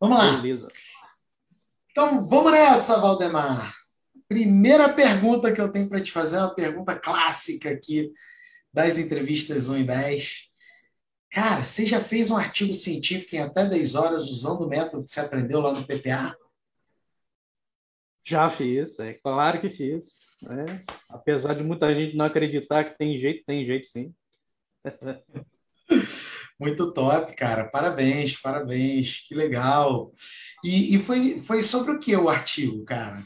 Vamos lá. Beleza. Então, vamos nessa, Valdemar. Primeira pergunta que eu tenho para te fazer é uma pergunta clássica aqui das entrevistas 1 e 10. Cara, você já fez um artigo científico em até 10 horas usando o método que você aprendeu lá no PPA? Já fiz, é claro que fiz. Né? Apesar de muita gente não acreditar que tem jeito, tem jeito sim. Muito top, cara. Parabéns, parabéns. Que legal. E, e foi, foi sobre o que o artigo, cara?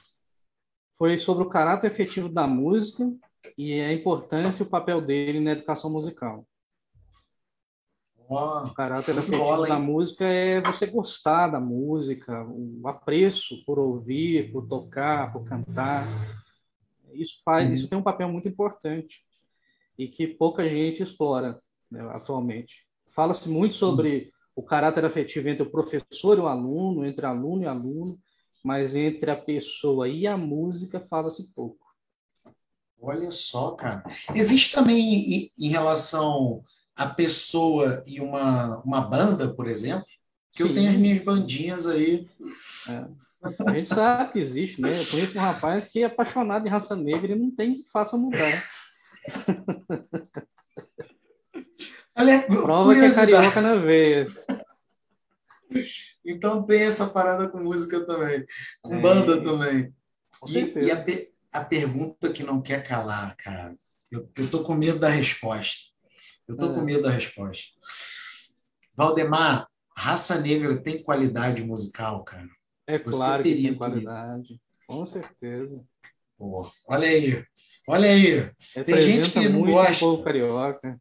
Foi sobre o caráter efetivo da música e a importância e o papel dele na educação musical. Oh, o caráter efetivo bola, da música é você gostar da música, o apreço por ouvir, por tocar, por cantar. Isso faz, uhum. isso tem um papel muito importante e que pouca gente explora né, atualmente. Fala-se muito sobre o caráter afetivo entre o professor e o aluno, entre aluno e aluno, mas entre a pessoa e a música fala-se pouco. Olha só, cara. Existe também em relação à pessoa e uma, uma banda, por exemplo, que Sim. eu tenho as minhas bandinhas aí. É. A gente sabe que existe, né? Eu conheço um rapaz que é apaixonado em raça negra e não tem que faça mudar. Prova que é carioca na veia. Então tem essa parada com música também, com é. banda também. Com e, e a, a, pergunta que não quer calar, cara. Eu, eu tô com medo da resposta. Eu tô é. com medo da resposta. Valdemar, raça negra tem qualidade musical, cara? É Você claro que tem qualidade. Com certeza. Pô, olha aí. Olha aí. Tem gente que não gosta. O povo carioca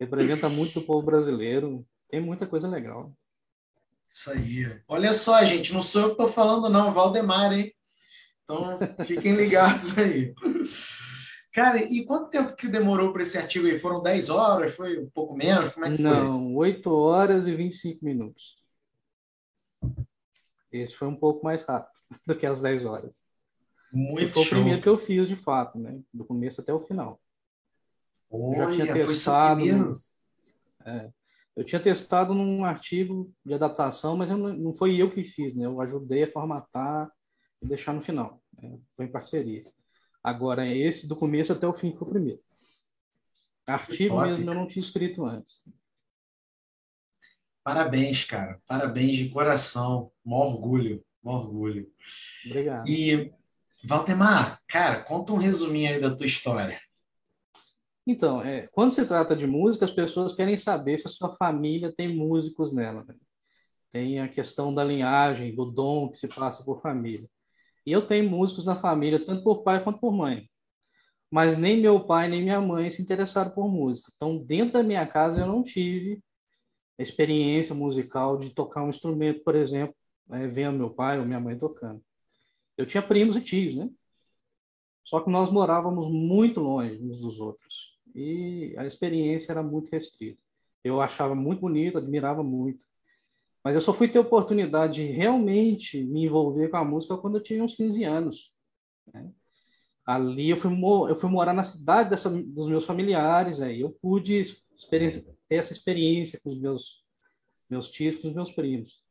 representa muito o povo brasileiro. Tem muita coisa legal. Isso aí. Olha só, gente, não sou eu que estou falando, não, Valdemar, hein? Então, fiquem ligados aí. Cara, e quanto tempo que demorou para esse artigo aí? Foram 10 horas? Foi um pouco menos? Como é que não, foi? Não, 8 horas e 25 minutos. Esse foi um pouco mais rápido do que as 10 horas. Muito foi show. o primeiro que eu fiz, de fato, né? Do começo até o final. Olha, já tinha testado. É, eu tinha testado num artigo de adaptação, mas não, não, foi eu que fiz, né? Eu ajudei a formatar e deixar no final. Né? Foi em parceria. Agora, esse do começo até o fim foi o primeiro. Artigo mesmo eu não tinha escrito antes. Parabéns, cara. Parabéns de coração. Um orgulho. Um orgulho. Obrigado. E, Valdemar, cara, conta um resuminho aí da tua história. Então, é, quando se trata de música, as pessoas querem saber se a sua família tem músicos nela. Né? Tem a questão da linhagem, do dom que se passa por família. E eu tenho músicos na família, tanto por pai quanto por mãe. Mas nem meu pai nem minha mãe se interessaram por música. Então, dentro da minha casa, eu não tive experiência musical de tocar um instrumento, por exemplo, né, vendo meu pai ou minha mãe tocando. Eu tinha primos e tios, né? Só que nós morávamos muito longe uns dos outros e a experiência era muito restrita. Eu achava muito bonito, admirava muito. Mas eu só fui ter oportunidade de realmente me envolver com a música quando eu tinha uns 15 anos. Né? Ali eu fui, eu fui morar na cidade dessa, dos meus familiares, aí eu pude ter essa experiência com os meus, meus tios, com os meus primos.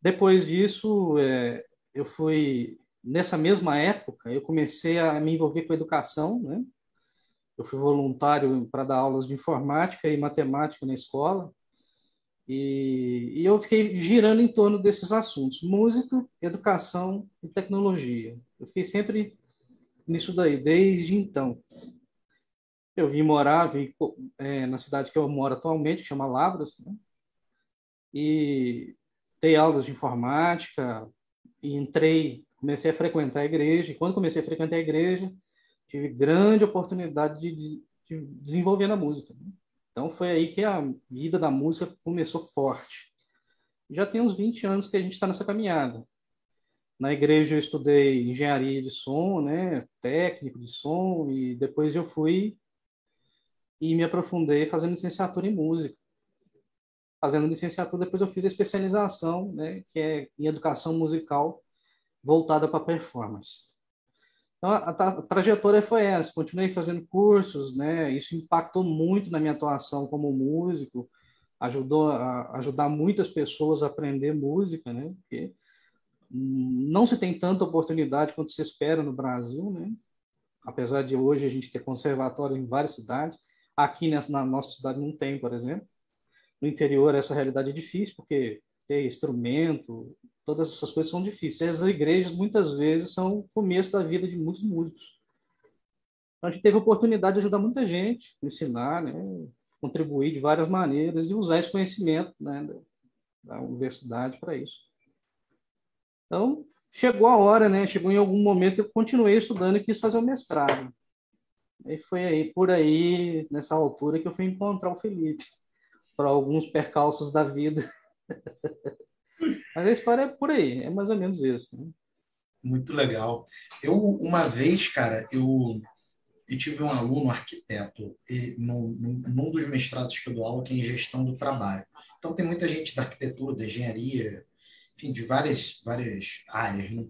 Depois disso, é, eu fui nessa mesma época, eu comecei a me envolver com a educação, né? Eu fui voluntário para dar aulas de informática e matemática na escola. E, e, eu fiquei girando em torno desses assuntos: música, educação e tecnologia. Eu fiquei sempre nisso daí, desde então. Eu vim morar vim, é, na cidade que eu moro atualmente, que chama Lavras, né? e dei aulas de informática, e entrei comecei a frequentar a igreja, e quando comecei a frequentar a igreja, tive grande oportunidade de, de desenvolver na música. Né? Então foi aí que a vida da música começou forte. Já tem uns 20 anos que a gente está nessa caminhada. Na igreja eu estudei engenharia de som, né, técnico de som, e depois eu fui e me aprofundei fazendo licenciatura em música. Fazendo licenciatura, depois eu fiz a especialização, né, que é em educação musical voltada para performance. Então, a, a, trajetória foi essa. Continuei fazendo cursos, né? Isso impactou muito na minha atuação como músico, ajudou a ajudar muitas pessoas a aprender música, né? Porque não se tem tanta oportunidade quanto se espera no Brasil, né? Apesar de hoje a gente ter conservatório em várias cidades, aqui nessa, na nossa cidade não tem, por exemplo. No interior essa realidade é difícil porque ter instrumento, todas essas coisas são difíceis. As igrejas muitas vezes são o começo da vida de muitos músicos. Então, a gente teve a oportunidade de ajudar muita gente, ensinar, né? contribuir de várias maneiras e usar esse conhecimento né, da, da universidade para isso. Então, chegou a hora, né? Chegou em algum momento que eu continuei estudando e quis fazer o mestrado. E foi aí, por aí, nessa altura, que eu fui encontrar o Felipe, para alguns percalços da vida. Mas a história é por aí, é mais ou menos isso. Né? Muito legal. Eu, uma vez, cara, eu eu tive um aluno arquiteto e num, num, dos mestrados que eu dou aula que é em gestão do trabalho. Então tem muita gente da arquitetura, da engenharia, enfim, de várias várias áreas. Né?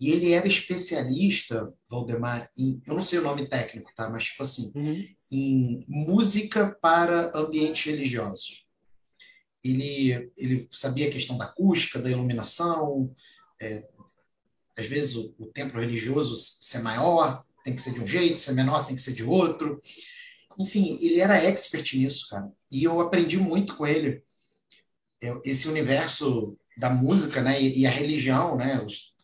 E ele era especialista, Valdemar, em, eu não sei o nome técnico, tá? Mas tipo assim, uhum. em música para ambientes religiosos. Ele ele sabia a questão da acústica, da iluminação, é, às vezes o, o templo religioso ser maior, tem que ser de um jeito, se é menor tem que ser de outro. Enfim, ele era expert nisso, cara. E eu aprendi muito com ele esse universo da música, né, e, a religião, né, os,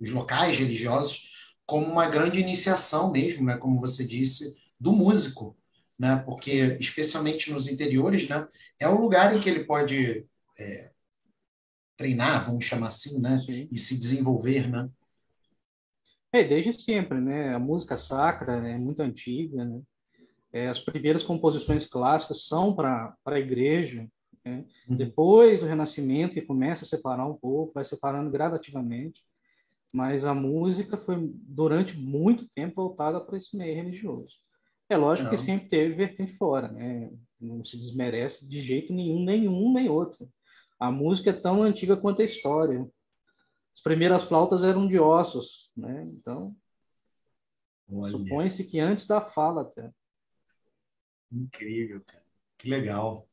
os, locais religiosos como uma grande iniciação mesmo, né, como você disse, do músico, né, porque especialmente nos interiores, né, é o lugar em que ele pode é, treinar, vamos chamar assim, né, Sim. e se desenvolver, né. É, desde sempre, né? A música sacra é muito antiga, né? É, as primeiras composições clássicas são para a igreja. Né? Uhum. Depois do Renascimento, que começa a separar um pouco, vai separando gradativamente, mas a música foi, durante muito tempo, voltada para esse meio religioso. É lógico Não. que sempre teve vertente fora, né? Não se desmerece de jeito nenhum, nenhum, nem outro. A música é tão antiga quanto a história. As primeiras flautas eram de ossos, né? Então, supõe-se que antes da fala até. Incrível, cara. Que legal.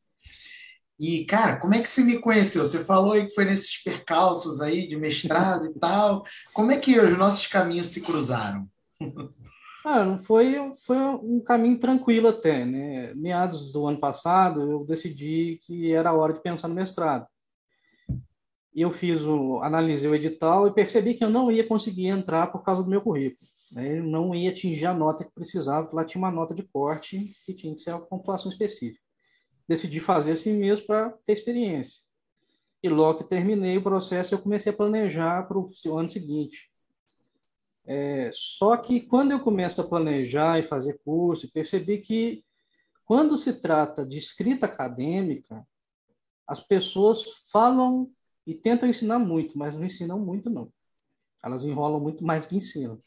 E, cara, como é que você me conheceu? Você falou aí que foi nesses percalços aí de mestrado e tal. Como é que os nossos caminhos se cruzaram? Ah, foi, foi um caminho tranquilo até, né? Meados do ano passado, eu decidi que era hora de pensar no mestrado. Eu fiz o, analisei o edital e percebi que eu não ia conseguir entrar por causa do meu currículo. Né? Eu não ia atingir a nota que precisava, porque lá tinha uma nota de corte que tinha que ser uma pontuação específica. Decidi fazer assim mesmo para ter experiência. E logo que terminei o processo, eu comecei a planejar para o ano seguinte. É, só que quando eu começo a planejar e fazer curso, percebi que quando se trata de escrita acadêmica, as pessoas falam e tentam ensinar muito, mas não ensinam muito, não. Elas enrolam muito mais que ensinam.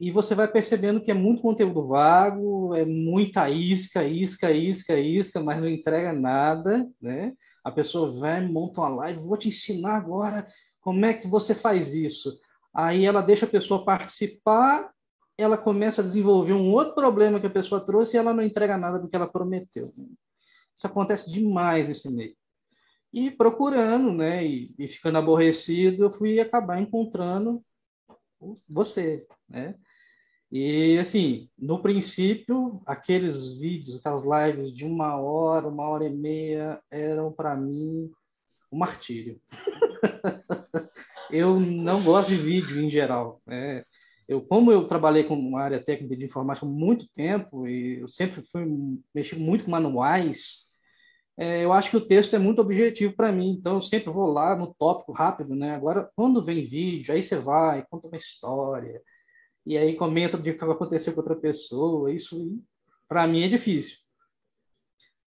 E você vai percebendo que é muito conteúdo vago, é muita isca, isca, isca, isca, mas não entrega nada, né? A pessoa vem, monta uma live, vou te ensinar agora como é que você faz isso. Aí ela deixa a pessoa participar, ela começa a desenvolver um outro problema que a pessoa trouxe e ela não entrega nada do que ela prometeu. Isso acontece demais nesse meio. E procurando, né, e, e ficando aborrecido, eu fui acabar encontrando você, né? E assim, no princípio, aqueles vídeos, aquelas lives de uma hora, uma hora e meia, eram para mim um martírio. eu não gosto de vídeo em geral. Né? Eu, como eu trabalhei com uma área técnica de informática há muito tempo e eu sempre fui mexer muito com manuais, é, eu acho que o texto é muito objetivo para mim, então eu sempre vou lá no tópico rápido, né? Agora, quando vem vídeo, aí você vai, conta uma história, e aí comenta do que aconteceu com outra pessoa, isso para mim é difícil.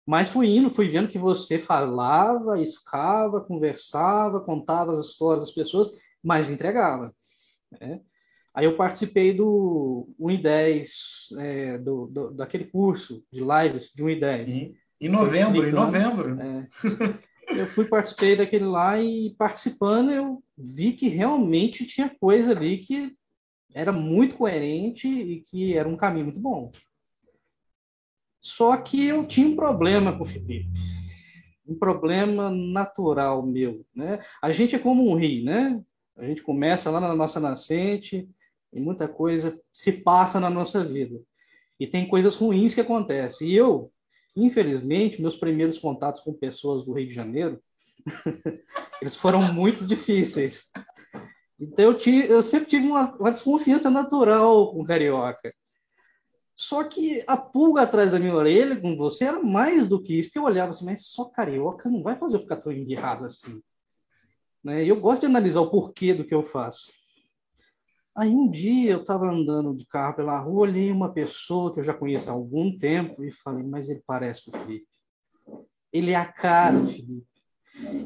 Mas fui indo, fui vendo que você falava, escava, conversava, contava as histórias das pessoas, mas entregava. Né? Aí eu participei do 1 e 10, é, do, do, daquele curso de lives de 1 e 10. Sim. Em novembro, em novembro. É. Eu fui, participei daquele lá e participando eu vi que realmente tinha coisa ali que era muito coerente e que era um caminho muito bom. Só que eu tinha um problema com o Felipe. um problema natural meu, né? A gente é como um rio, né? A gente começa lá na nossa nascente e muita coisa se passa na nossa vida. E tem coisas ruins que acontecem. E eu, infelizmente, meus primeiros contatos com pessoas do Rio de Janeiro, eles foram muito difíceis. Então eu, tive, eu sempre tive uma, uma desconfiança natural com carioca. Só que a pulga atrás da minha orelha com você era mais do que isso, porque eu olhava assim, mas só carioca não vai fazer eu ficar tão embirrado assim. Né? Eu gosto de analisar o porquê do que eu faço. Aí um dia eu estava andando de carro pela rua, olhei uma pessoa que eu já conheço há algum tempo e falei, mas ele parece o Felipe. Ele é a cara do Felipe.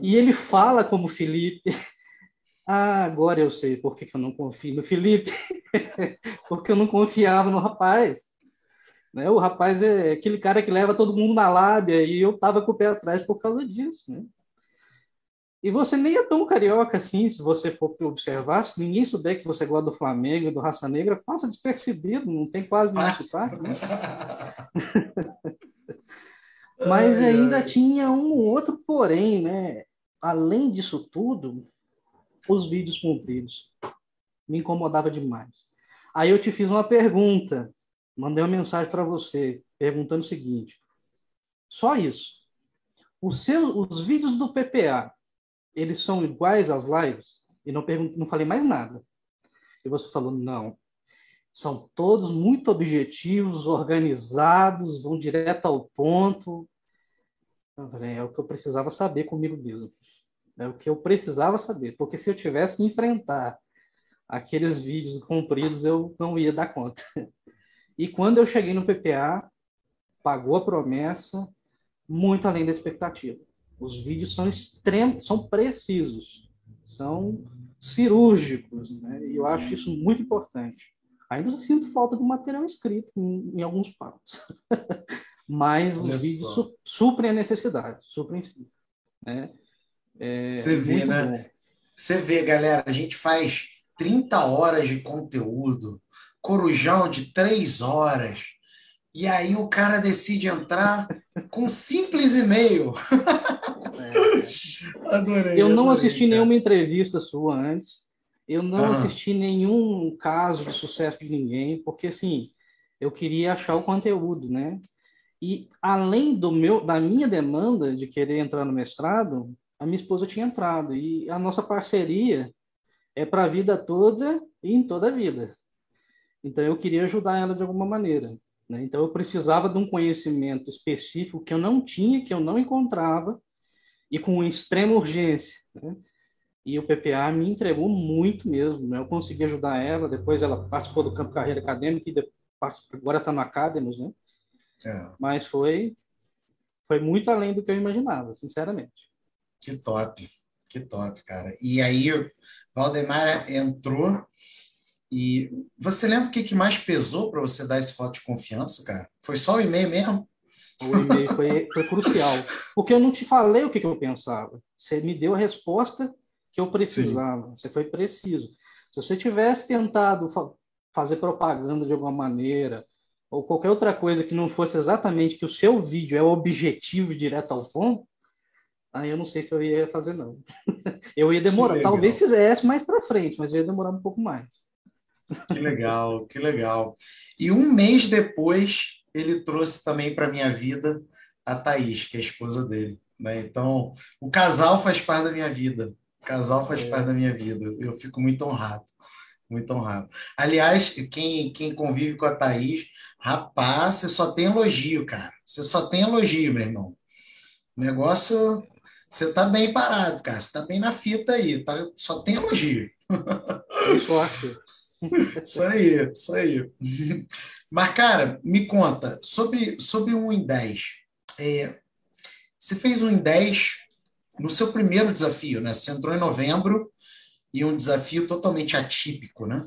E ele fala como Felipe. ah, agora eu sei por que, que eu não confio no Felipe. Porque eu não confiava no rapaz. Né? O rapaz é aquele cara que leva todo mundo na lábia e eu tava com o pé atrás por causa disso, né? E você nem é tão carioca assim, se você for observar, se ninguém souber que você gosta do Flamengo e do Raça Negra, passa despercebido, não tem quase nenhum sotaque, né? Mas ai, ainda ai. tinha um outro porém, né? Além disso tudo, os vídeos compridos me incomodava demais. Aí eu te fiz uma pergunta, mandei uma mensagem para você, perguntando o seguinte: só isso. Os, seus, os vídeos do PPA, eles são iguais às lives? E não, não falei mais nada. E você falou: não. São todos muito objetivos, organizados, vão direto ao ponto. Eu falei, é o que eu precisava saber comigo mesmo. É o que eu precisava saber. Porque se eu tivesse que enfrentar aqueles vídeos compridos, eu não ia dar conta. E quando eu cheguei no PPA, pagou a promessa, muito além da expectativa. Os vídeos são extremos, são precisos, são cirúrgicos, né? E eu acho isso muito importante. Ainda sinto falta do material escrito em, em alguns pontos. Mas os Olha vídeos su suprem a necessidade, suprem sim. Né? É, Você vê, né? Bom. Você vê, galera, a gente faz 30 horas de conteúdo, corujão de 3 horas, e aí o cara decide entrar com um simples e-mail. É. Adorei. Eu não adorei, assisti cara. nenhuma entrevista sua antes. Eu não ah. assisti nenhum caso de sucesso de ninguém, porque assim, eu queria achar o conteúdo, né? E além do meu, da minha demanda de querer entrar no mestrado, a minha esposa tinha entrado e a nossa parceria é para a vida toda e em toda a vida. Então eu queria ajudar ela de alguma maneira. Né? Então eu precisava de um conhecimento específico que eu não tinha, que eu não encontrava e com extrema urgência. Né? E o PPA me entregou muito mesmo. Né? Eu consegui ajudar ela, depois ela participou do campo carreira acadêmica e agora está no Academos, né? É. Mas foi foi muito além do que eu imaginava, sinceramente. Que top, que top, cara. E aí, Valdemar entrou e você lembra o que, que mais pesou para você dar esse voto de confiança, cara? Foi só o e-mail mesmo? O e-mail foi, foi crucial, porque eu não te falei o que, que eu pensava. Você me deu a resposta que eu precisava. Sim. Você foi preciso. Se você tivesse tentado fa fazer propaganda de alguma maneira, ou qualquer outra coisa que não fosse exatamente que o seu vídeo é o objetivo direto ao ponto, aí eu não sei se eu ia fazer, não. eu ia demorar. Talvez fizesse mais para frente, mas eu ia demorar um pouco mais. Que legal, que legal. E um mês depois, ele trouxe também para minha vida a Thaís, que é a esposa dele. Né? Então, o casal faz parte da minha vida. O casal faz é. parte da minha vida. Eu fico muito honrado. Muito honrado. Aliás, quem, quem convive com a Thaís, rapaz, você só tem elogio, cara. Você só tem elogio, meu irmão. O negócio, você tá bem parado, cara. Você tá bem na fita aí. Tá? Só tem elogio. Sorte. Isso aí, isso aí. Mas, cara, me conta, sobre, sobre um em 10. É, você fez um em 10 no seu primeiro desafio, né? Você entrou em novembro e um desafio totalmente atípico, né?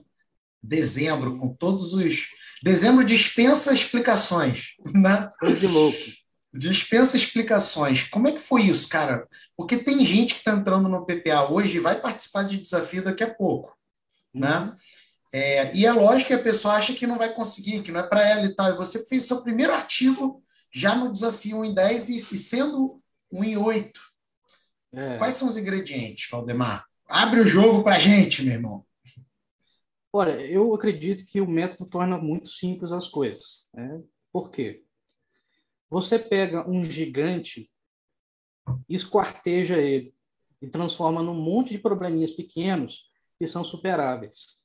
Dezembro, com todos os. Dezembro dispensa explicações, né? Coisa de louco. Dispensa explicações. Como é que foi isso, cara? Porque tem gente que está entrando no PPA hoje e vai participar de desafio daqui a pouco, né? É, e é lógico que a pessoa acha que não vai conseguir, que não é para ela e tal. E você fez seu primeiro ativo já no desafio 1 em 10 e, e sendo um em oito. É. Quais são os ingredientes, Valdemar? Abre o jogo para gente, meu irmão. Olha, eu acredito que o método torna muito simples as coisas. Né? Por quê? Você pega um gigante, esquarteja ele e transforma num monte de probleminhas pequenos que são superáveis.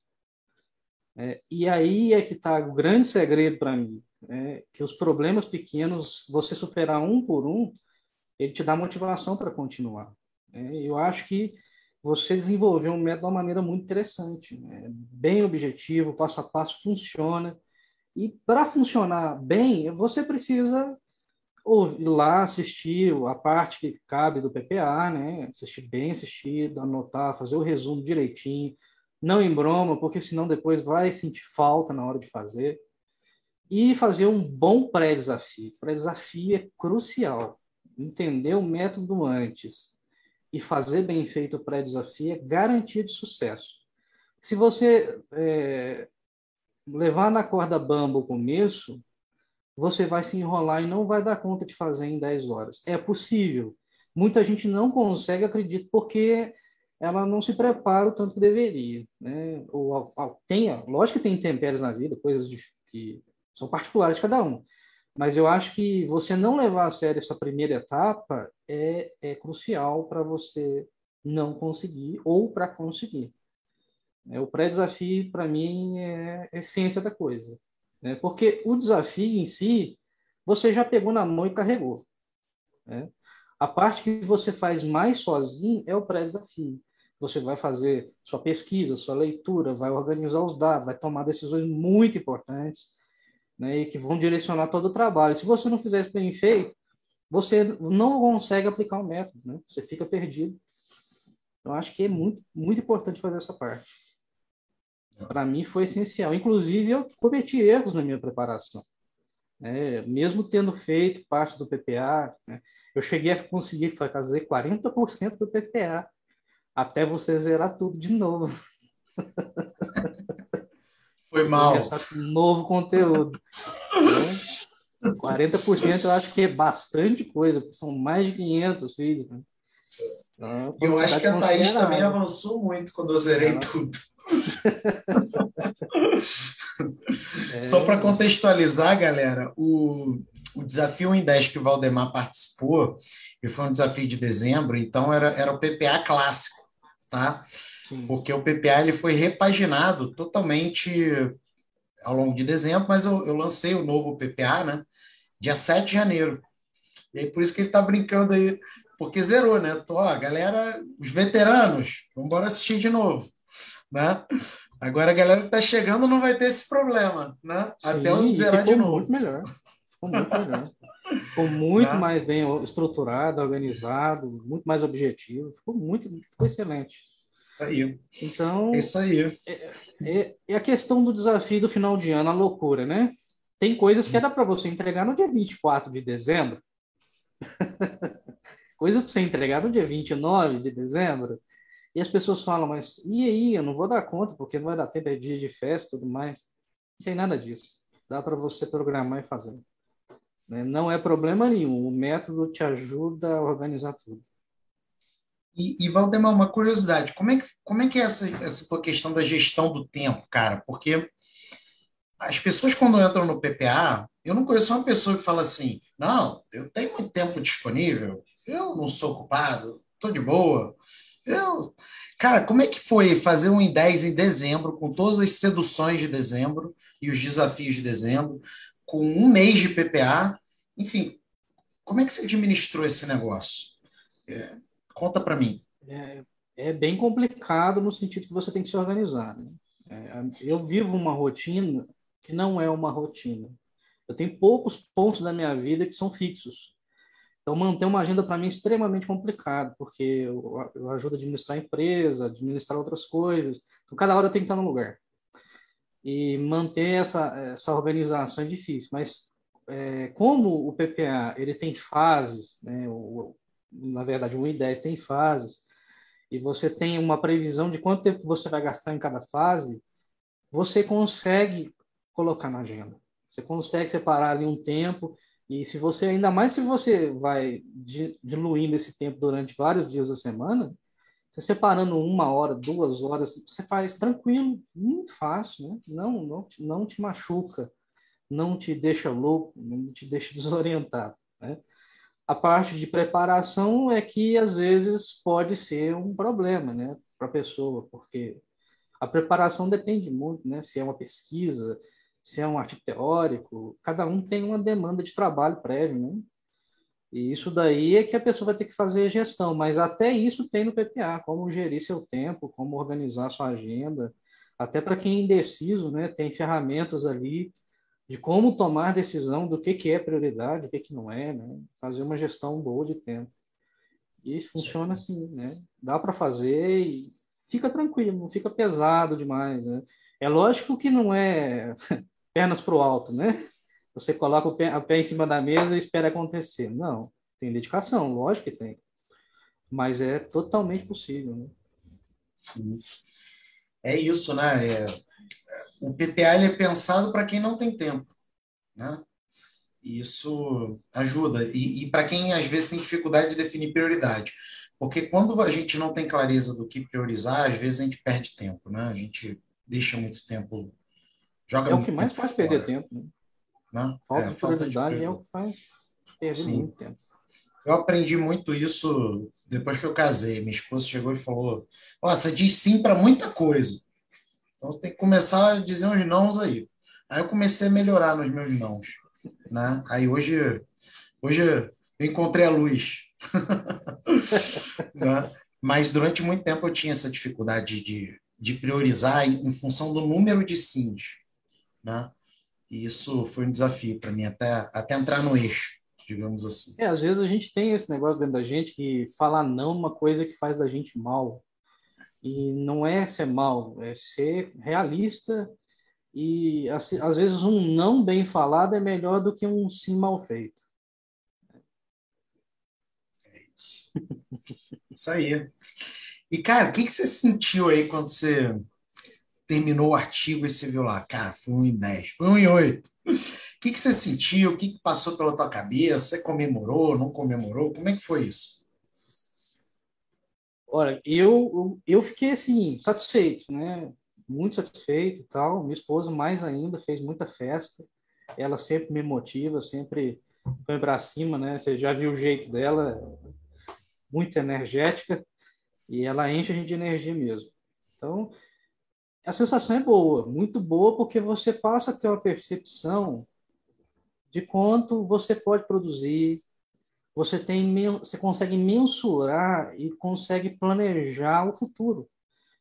É, e aí é que está o grande segredo para mim, é, que os problemas pequenos, você superar um por um, ele te dá motivação para continuar. É, eu acho que você desenvolveu um método de uma maneira muito interessante, né? bem objetivo, passo a passo funciona. E para funcionar bem, você precisa ir lá assistir a parte que cabe do PPA, né? Assistir bem assistido, anotar, fazer o resumo direitinho, não em broma, porque senão depois vai sentir falta na hora de fazer. E fazer um bom pré-desafio. Pré-desafio é crucial. Entender o método antes e fazer bem feito o pré-desafio é garantia de sucesso. Se você é, levar na corda bamba o começo, você vai se enrolar e não vai dar conta de fazer em 10 horas. É possível. Muita gente não consegue, acredito, porque ela não se prepara o tanto que deveria. Né? Ou, tem, lógico que tem intempéries na vida, coisas de, que são particulares de cada um. Mas eu acho que você não levar a sério essa primeira etapa é, é crucial para você não conseguir ou para conseguir. É, o pré-desafio, para mim, é a essência da coisa. Né? Porque o desafio em si, você já pegou na mão e carregou. Né? A parte que você faz mais sozinho é o pré-desafio. Você vai fazer sua pesquisa, sua leitura, vai organizar os dados, vai tomar decisões muito importantes né, e que vão direcionar todo o trabalho. Se você não fizer isso bem feito, você não consegue aplicar o método, né? Você fica perdido. Eu acho que é muito, muito importante fazer essa parte. Para mim foi essencial. Inclusive, eu cometi erros na minha preparação. É, mesmo tendo feito parte do PPA, né, eu cheguei a conseguir fazer 40% do PPA, até você zerar tudo de novo. Foi mal. Começar com novo conteúdo. Né? 40% eu acho que é bastante coisa, são mais de 500 vídeos. Né? Então, eu acho que a Thaís também avançou muito quando eu zerei Ela... tudo. é... Só para contextualizar, galera, o, o desafio em 10 que o Valdemar participou, e foi um desafio de dezembro, então era, era o PPA clássico, tá? porque o PPA ele foi repaginado totalmente ao longo de dezembro, mas eu, eu lancei o novo PPA, né? Dia 7 de janeiro. E aí por isso que ele está brincando aí, porque zerou, né? Tô, ó, galera, os veteranos, vamos embora assistir de novo, né? Agora a galera que está chegando não vai ter esse problema, né? Sim, Até o zerar de novo. Muito melhor. Ficou muito melhor. Ficou muito né? mais bem estruturado, organizado, muito mais objetivo. Ficou muito, ficou excelente. Aí. Então. Isso aí. É, é, é, a questão do desafio do final de ano, a loucura, né? Tem coisas que era para você entregar no dia 24 de dezembro. Coisa para você entregar no dia 29 de dezembro. E as pessoas falam, mas e aí? Eu não vou dar conta, porque não vai dar tempo, é dia de festa e tudo mais. Não tem nada disso. Dá para você programar e fazer. Né? Não é problema nenhum. O método te ajuda a organizar tudo. E, e Valdemar, uma curiosidade, como é que, como é, que é essa, essa questão da gestão do tempo, cara? Porque as pessoas quando entram no PPA, eu não conheço uma pessoa que fala assim, não, eu tenho muito tempo disponível, eu não sou ocupado, estou de boa. Eu... Cara, como é que foi fazer um em 10 em dezembro, com todas as seduções de dezembro e os desafios de dezembro, com um mês de PPA? Enfim, como é que você administrou esse negócio? É, Conta para mim. É, é, bem complicado no sentido que você tem que se organizar. Né? É, eu vivo uma rotina que não é uma rotina. Eu tenho poucos pontos da minha vida que são fixos. Então, manter uma agenda para mim é extremamente complicado, porque eu, eu ajudo a administrar a empresa, administrar outras coisas. Então, cada hora eu tenho que estar no lugar. E manter essa, essa organização é difícil. Mas, é, como o PPA ele tem fases, né, o, na verdade, o I10 tem fases, e você tem uma previsão de quanto tempo você vai gastar em cada fase, você consegue colocar na agenda. Você consegue separar ali um tempo E se você, ainda mais se você vai diluindo esse tempo durante vários dias da semana, você separando uma hora, duas horas, você faz tranquilo, muito fácil, né? Não, não, não te machuca, não te deixa louco, não te deixa desorientado, né? A parte de preparação é que às vezes pode ser um problema, né, para a pessoa, porque a preparação depende muito, né? Se é uma pesquisa, se é um artigo teórico, cada um tem uma demanda de trabalho prévio, né? E isso daí é que a pessoa vai ter que fazer gestão, mas até isso tem no PPA, como gerir seu tempo, como organizar sua agenda, até para quem é indeciso, né? Tem ferramentas ali de como tomar decisão do que, que é prioridade, o que, que não é, né? Fazer uma gestão boa de tempo. E funciona assim, né? Dá para fazer e fica tranquilo, não fica pesado demais, né? É lógico que não é pernas para o alto, né? Você coloca o pé, a pé em cima da mesa e espera acontecer. Não, tem dedicação, lógico que tem. Mas é totalmente possível, né? Sim. É isso, né? É, o PPA ele é pensado para quem não tem tempo, né? Isso ajuda. E, e para quem às vezes tem dificuldade de definir prioridade. Porque quando a gente não tem clareza do que priorizar, às vezes a gente perde tempo, né? A gente deixa muito tempo. Joga é o que mais faz fora. perder tempo. Né? Né? Falta é, de prioridade é o que faz perder muito tempo. Eu aprendi muito isso depois que eu casei. Minha esposa chegou e falou: você diz sim para muita coisa. Então você tem que começar a dizer uns nãos aí. Aí eu comecei a melhorar nos meus nãos. Né? Aí hoje, hoje eu encontrei a luz. né? Mas durante muito tempo eu tinha essa dificuldade de, de priorizar em, em função do número de sims. Né? E isso foi um desafio para mim, até, até entrar no eixo, digamos assim. É, às vezes a gente tem esse negócio dentro da gente que falar não é uma coisa que faz da gente mal. E não é ser mal, é ser realista. E assim, às vezes um não bem falado é melhor do que um sim mal feito. É isso. isso aí. E, cara, o que, que você sentiu aí quando você terminou o artigo e você viu lá, cara, foi um em 10, foi um em 8. O que, que você sentiu? O que, que passou pela tua cabeça? Você comemorou, não comemorou? Como é que foi isso? Olha, eu, eu fiquei assim, satisfeito, né? Muito satisfeito e tal. Minha esposa, mais ainda, fez muita festa. Ela sempre me motiva, sempre foi para cima, né? Você já viu o jeito dela, muito energética, e ela enche a gente de energia mesmo. Então, a sensação é boa, muito boa, porque você passa a ter uma percepção de quanto você pode produzir, você tem você consegue mensurar e consegue planejar o futuro.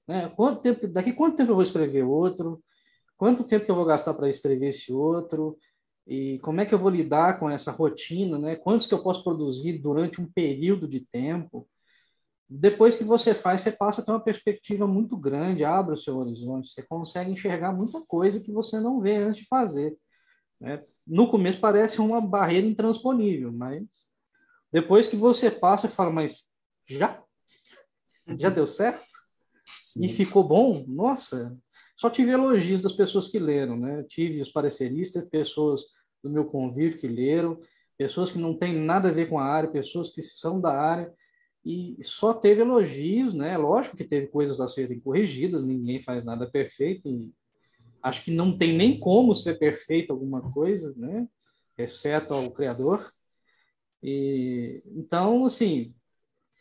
Né? Quanto tempo, daqui quanto tempo eu vou escrever outro? Quanto tempo eu vou gastar para escrever esse outro? E como é que eu vou lidar com essa rotina? Né? Quantos que eu posso produzir durante um período de tempo? Depois que você faz, você passa a ter uma perspectiva muito grande, abre o seu horizonte, você consegue enxergar muita coisa que você não vê antes de fazer. Né? No começo parece uma barreira intransponível, mas depois que você passa, fala, mas já? Já deu certo? Sim. E ficou bom? Nossa, só tive elogios das pessoas que leram, né? Tive os pareceristas, pessoas do meu convívio que leram, pessoas que não têm nada a ver com a área, pessoas que são da área, e só teve elogios, né? Lógico que teve coisas a serem corrigidas, ninguém faz nada perfeito, e acho que não tem nem como ser perfeito alguma coisa, né? Exceto ao Criador. E, então, assim,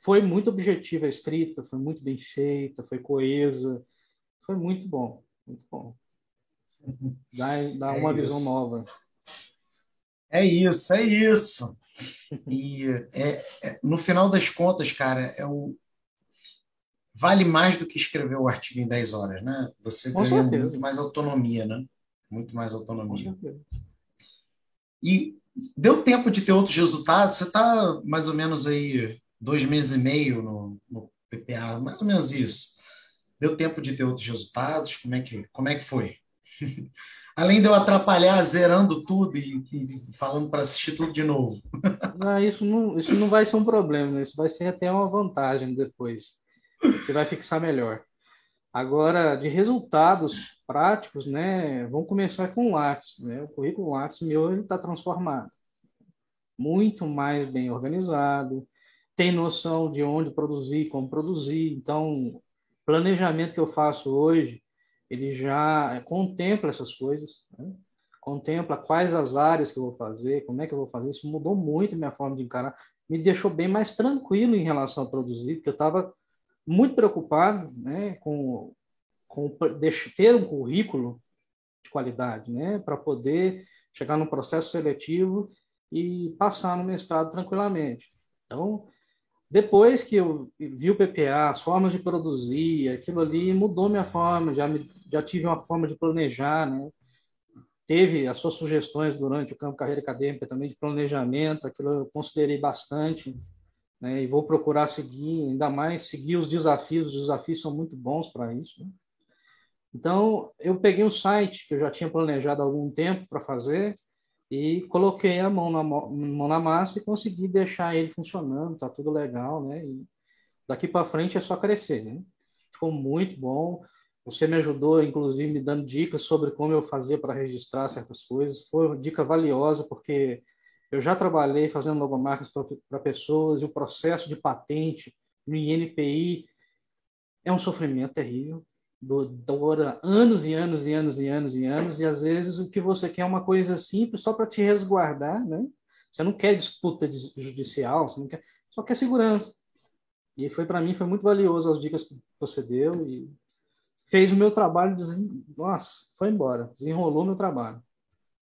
foi muito objetiva a escrita, foi muito bem feita, foi coesa, foi muito bom, muito bom. Dá, dá é uma isso. visão nova. É isso, é isso. E é, é, no final das contas, cara, é o, vale mais do que escrever o artigo em 10 horas, né? Você Com ganha certeza. muito mais autonomia, né? Muito mais autonomia. E deu tempo de ter outros resultados? Você está mais ou menos aí dois meses e meio no, no, PPA, mais ou menos isso. Deu tempo de ter outros resultados? Como é que, como é que foi? Além de eu atrapalhar zerando tudo e, e falando para assistir tudo de novo. Não, isso, não, isso não vai ser um problema, isso vai ser até uma vantagem depois. Você vai fixar melhor. Agora, de resultados práticos, né? Vamos começar com o Lattes. Né? O currículo Lattes meu está transformado. muito mais bem organizado, tem noção de onde produzir, como produzir. Então, planejamento que eu faço hoje, ele já contempla essas coisas, né? contempla quais as áreas que eu vou fazer, como é que eu vou fazer. Isso mudou muito minha forma de encarar, me deixou bem mais tranquilo em relação a produzir, porque eu estava muito preocupado né, com, com ter um currículo de qualidade, né, para poder chegar no processo seletivo e passar no mestrado tranquilamente. Então, depois que eu vi o PPA, as formas de produzir, aquilo ali mudou minha forma, já, me, já tive uma forma de planejar, né? Teve as suas sugestões durante o campo carreira acadêmica também de planejamento, aquilo eu considerei bastante, né? E vou procurar seguir, ainda mais seguir os desafios, os desafios são muito bons para isso. Né? Então, eu peguei um site que eu já tinha planejado há algum tempo para fazer, e coloquei a mão na, mão na massa e consegui deixar ele funcionando, tá tudo legal, né? E daqui para frente é só crescer, né? Ficou muito bom. Você me ajudou, inclusive, me dando dicas sobre como eu fazia para registrar certas coisas. Foi uma dica valiosa, porque eu já trabalhei fazendo logomarcas para pessoas e o processo de patente no INPI é um sofrimento terrível dura anos e anos e anos e anos e anos, e às vezes o que você quer é uma coisa simples só para te resguardar, né? Você não quer disputa judicial, você não quer, só quer segurança. E foi para mim foi muito valioso as dicas que você deu e fez o meu trabalho, nossa, foi embora, desenrolou meu trabalho,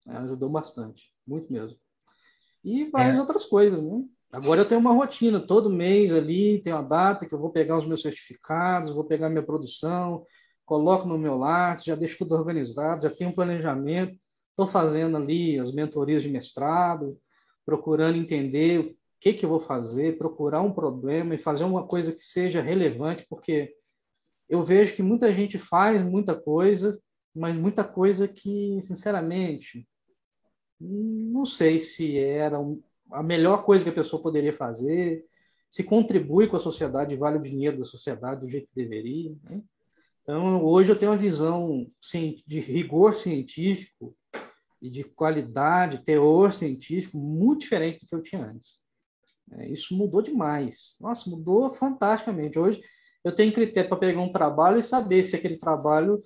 é, ajudou bastante, muito mesmo. E várias é. outras coisas, né? Agora eu tenho uma rotina, todo mês ali tem uma data que eu vou pegar os meus certificados, vou pegar minha produção, coloco no meu lar, já deixo tudo organizado, já tenho um planejamento, estou fazendo ali as mentorias de mestrado, procurando entender o que, que eu vou fazer, procurar um problema e fazer uma coisa que seja relevante, porque eu vejo que muita gente faz muita coisa, mas muita coisa que, sinceramente, não sei se era a melhor coisa que a pessoa poderia fazer, se contribui com a sociedade, vale o dinheiro da sociedade do jeito que deveria. Né? Então, hoje eu tenho uma visão de rigor científico e de qualidade, teor científico, muito diferente do que eu tinha antes. É, isso mudou demais. Nossa, mudou fantasticamente. Hoje eu tenho critério para pegar um trabalho e saber se aquele trabalho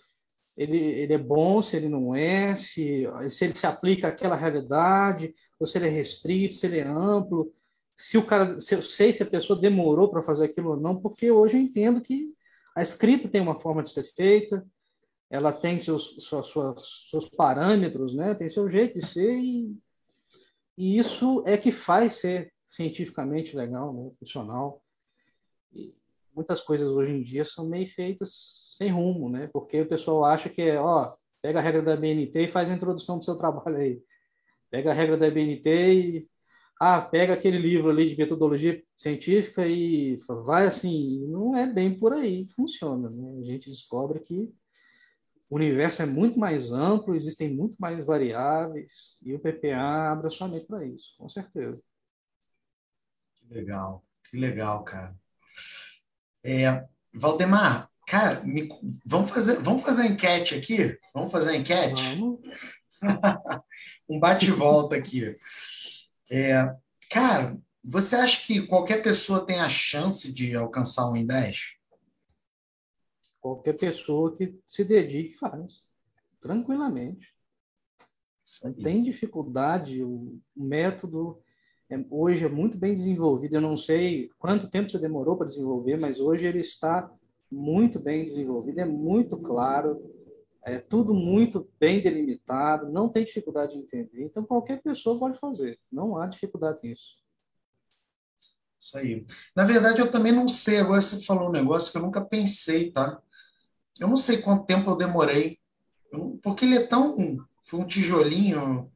ele, ele é bom, se ele não é, se, se ele se aplica àquela realidade, ou se ele é restrito, se ele é amplo, se o cara, se eu sei se a pessoa demorou para fazer aquilo ou não, porque hoje eu entendo que a escrita tem uma forma de ser feita, ela tem seus, suas, suas, seus parâmetros, né? tem seu jeito de ser, e, e isso é que faz ser cientificamente legal, né? funcional. E muitas coisas hoje em dia são meio feitas sem rumo, né? porque o pessoal acha que é, ó, pega a regra da BNT e faz a introdução do seu trabalho aí. Pega a regra da BNT e ah, pega aquele livro ali de metodologia científica e vai assim, não é bem por aí que funciona. Né? A gente descobre que o universo é muito mais amplo, existem muito mais variáveis e o PPA abre a sua mente para isso, com certeza. Que legal, que legal, cara. É, Valdemar, cara, me, vamos fazer, vamos fazer a enquete aqui? Vamos fazer a enquete? Vamos. um bate-volta aqui. É, cara, você acha que qualquer pessoa tem a chance de alcançar um em 10? Qualquer pessoa que se dedique faz, tranquilamente. Não tem dificuldade, o método é, hoje é muito bem desenvolvido. Eu não sei quanto tempo você demorou para desenvolver, mas hoje ele está muito bem desenvolvido, é muito claro, é tudo muito bem delimitado, não tem dificuldade de entender. Então, qualquer pessoa pode fazer, não há dificuldade nisso. Isso aí. Na verdade, eu também não sei. Agora você falou um negócio que eu nunca pensei, tá? Eu não sei quanto tempo eu demorei, porque ele é tão. Foi um tijolinho.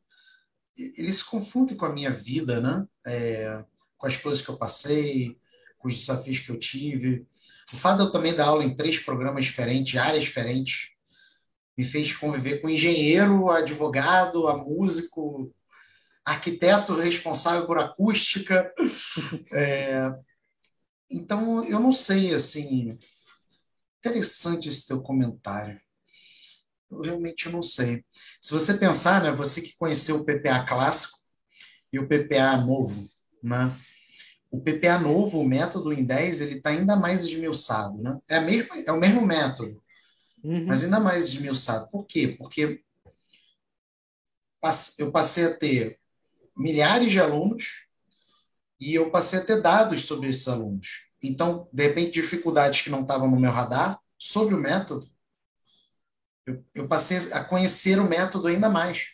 Ele se confunde com a minha vida, né? É, com as coisas que eu passei, com os desafios que eu tive. O fato de eu também dar aula em três programas diferentes, áreas diferentes, me fez conviver com engenheiro, advogado, a músico, arquiteto responsável por acústica. É, então, eu não sei, assim, interessante esse teu comentário. Eu realmente não sei. Se você pensar, né, você que conheceu o PPA clássico, e o PPA novo, né? O PPA novo, o método em 10, ele está ainda mais esmiuçado, né? É, a mesma, é o mesmo método, uhum. mas ainda mais esmiuçado. Por quê? Porque eu passei a ter milhares de alunos e eu passei a ter dados sobre esses alunos. Então, de repente, dificuldades que não estavam no meu radar sobre o método, eu, eu, passei a conhecer o método ainda mais,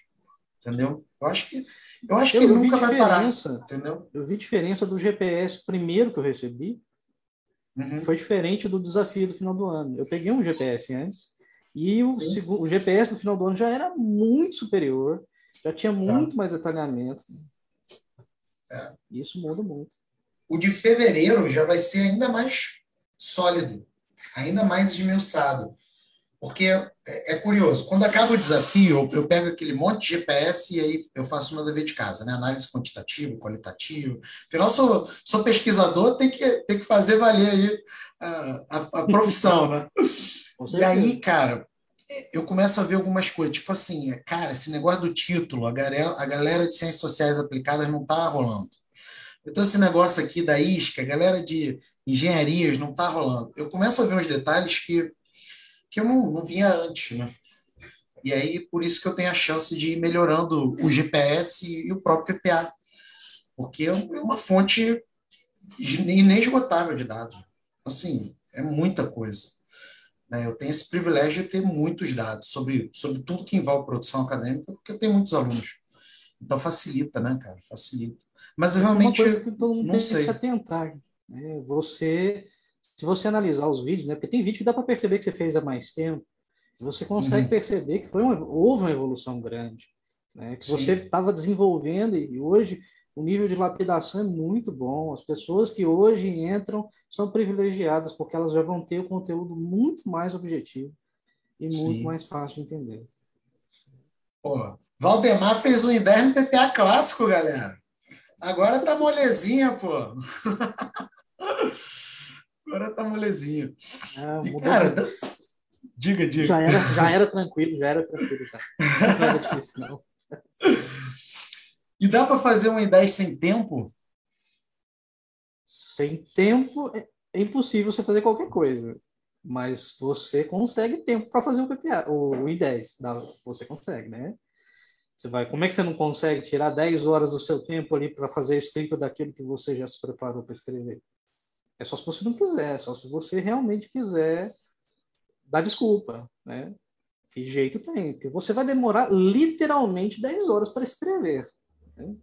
entendeu? Eu acho que eu acho que eu ele nunca vai parar, entendeu? Eu vi diferença do GPS primeiro que eu recebi, uhum. foi diferente do desafio do final do ano. Eu peguei um GPS antes e o, segundo, o GPS no final do ano já era muito superior, já tinha tá. muito tá. mais detalhamento. É. Isso muda muito. O de fevereiro já vai ser ainda mais sólido, ainda mais esmiuçado. Porque é, é, curioso, quando acaba o desafio, eu, pego aquele monte de GPS e aí eu faço meu dever de casa, né? Análise quantitativa, qualitativa. Afinal, sou, sou pesquisador, tem que, tem que fazer valer aí a, a, a profissão, né? e aí, cara, eu começo a ver algumas coisas, tipo assim, cara, esse negócio do título, a galera, a galera de ciências sociais aplicadas não tá rolando. Então, esse negócio aqui da isca, a galera de engenharias não tá rolando. Eu começo a ver uns detalhes que que eu não, não vinha antes, né? E aí, por isso que eu tenho a chance de ir melhorando o GPS e o próprio PPA, porque é uma fonte inesgotável de dados. Assim, é muita coisa. Né? Eu tenho esse privilégio de ter muitos dados sobre, sobre tudo que envolve produção acadêmica, porque eu tenho muitos alunos. Então, facilita, né, cara? Facilita. Mas eu realmente uma coisa que todo mundo não tem sei. que se atentar. Né? Você se você analisar os vídeos, né, porque tem vídeo que dá para perceber que você fez há mais tempo, você consegue uhum. perceber que foi uma, houve uma evolução grande, né, que Sim. você estava desenvolvendo e hoje o nível de lapidação é muito bom. As pessoas que hoje entram são privilegiadas porque elas já vão ter o conteúdo muito mais objetivo e Sim. muito mais fácil de entender. Pô, Valdemar fez um IDER no PPA clássico, galera. Agora tá molezinha, pô. Agora tá molezinho. Ah, cara, diga, diga. Já era, já era tranquilo, já era tranquilo. Já. Não era difícil, não. E dá para fazer uma ideia sem tempo? Sem tempo é, é impossível você fazer qualquer coisa. Mas você consegue tempo para fazer o PPA, o, o I10. Dá, você consegue, né? Você vai, como é que você não consegue tirar 10 horas do seu tempo ali para fazer a escrita daquilo que você já se preparou para escrever? É só se você não quiser, é só se você realmente quiser dar desculpa, né? Que jeito tem? Porque você vai demorar literalmente 10 horas para escrever. Né?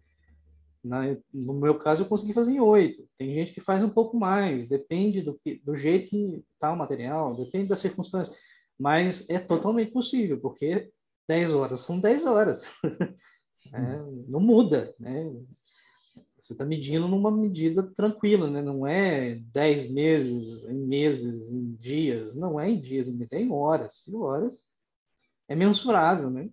Na, no meu caso, eu consegui fazer em 8. Tem gente que faz um pouco mais, depende do, que, do jeito que está o material, depende das circunstâncias. Mas é totalmente possível, porque 10 horas são 10 horas. é, não muda. Né? Você está medindo numa medida tranquila, né? Não é 10 meses, em meses, em dias. Não é em dias, em meses, é em horas. Em horas é mensurável, né?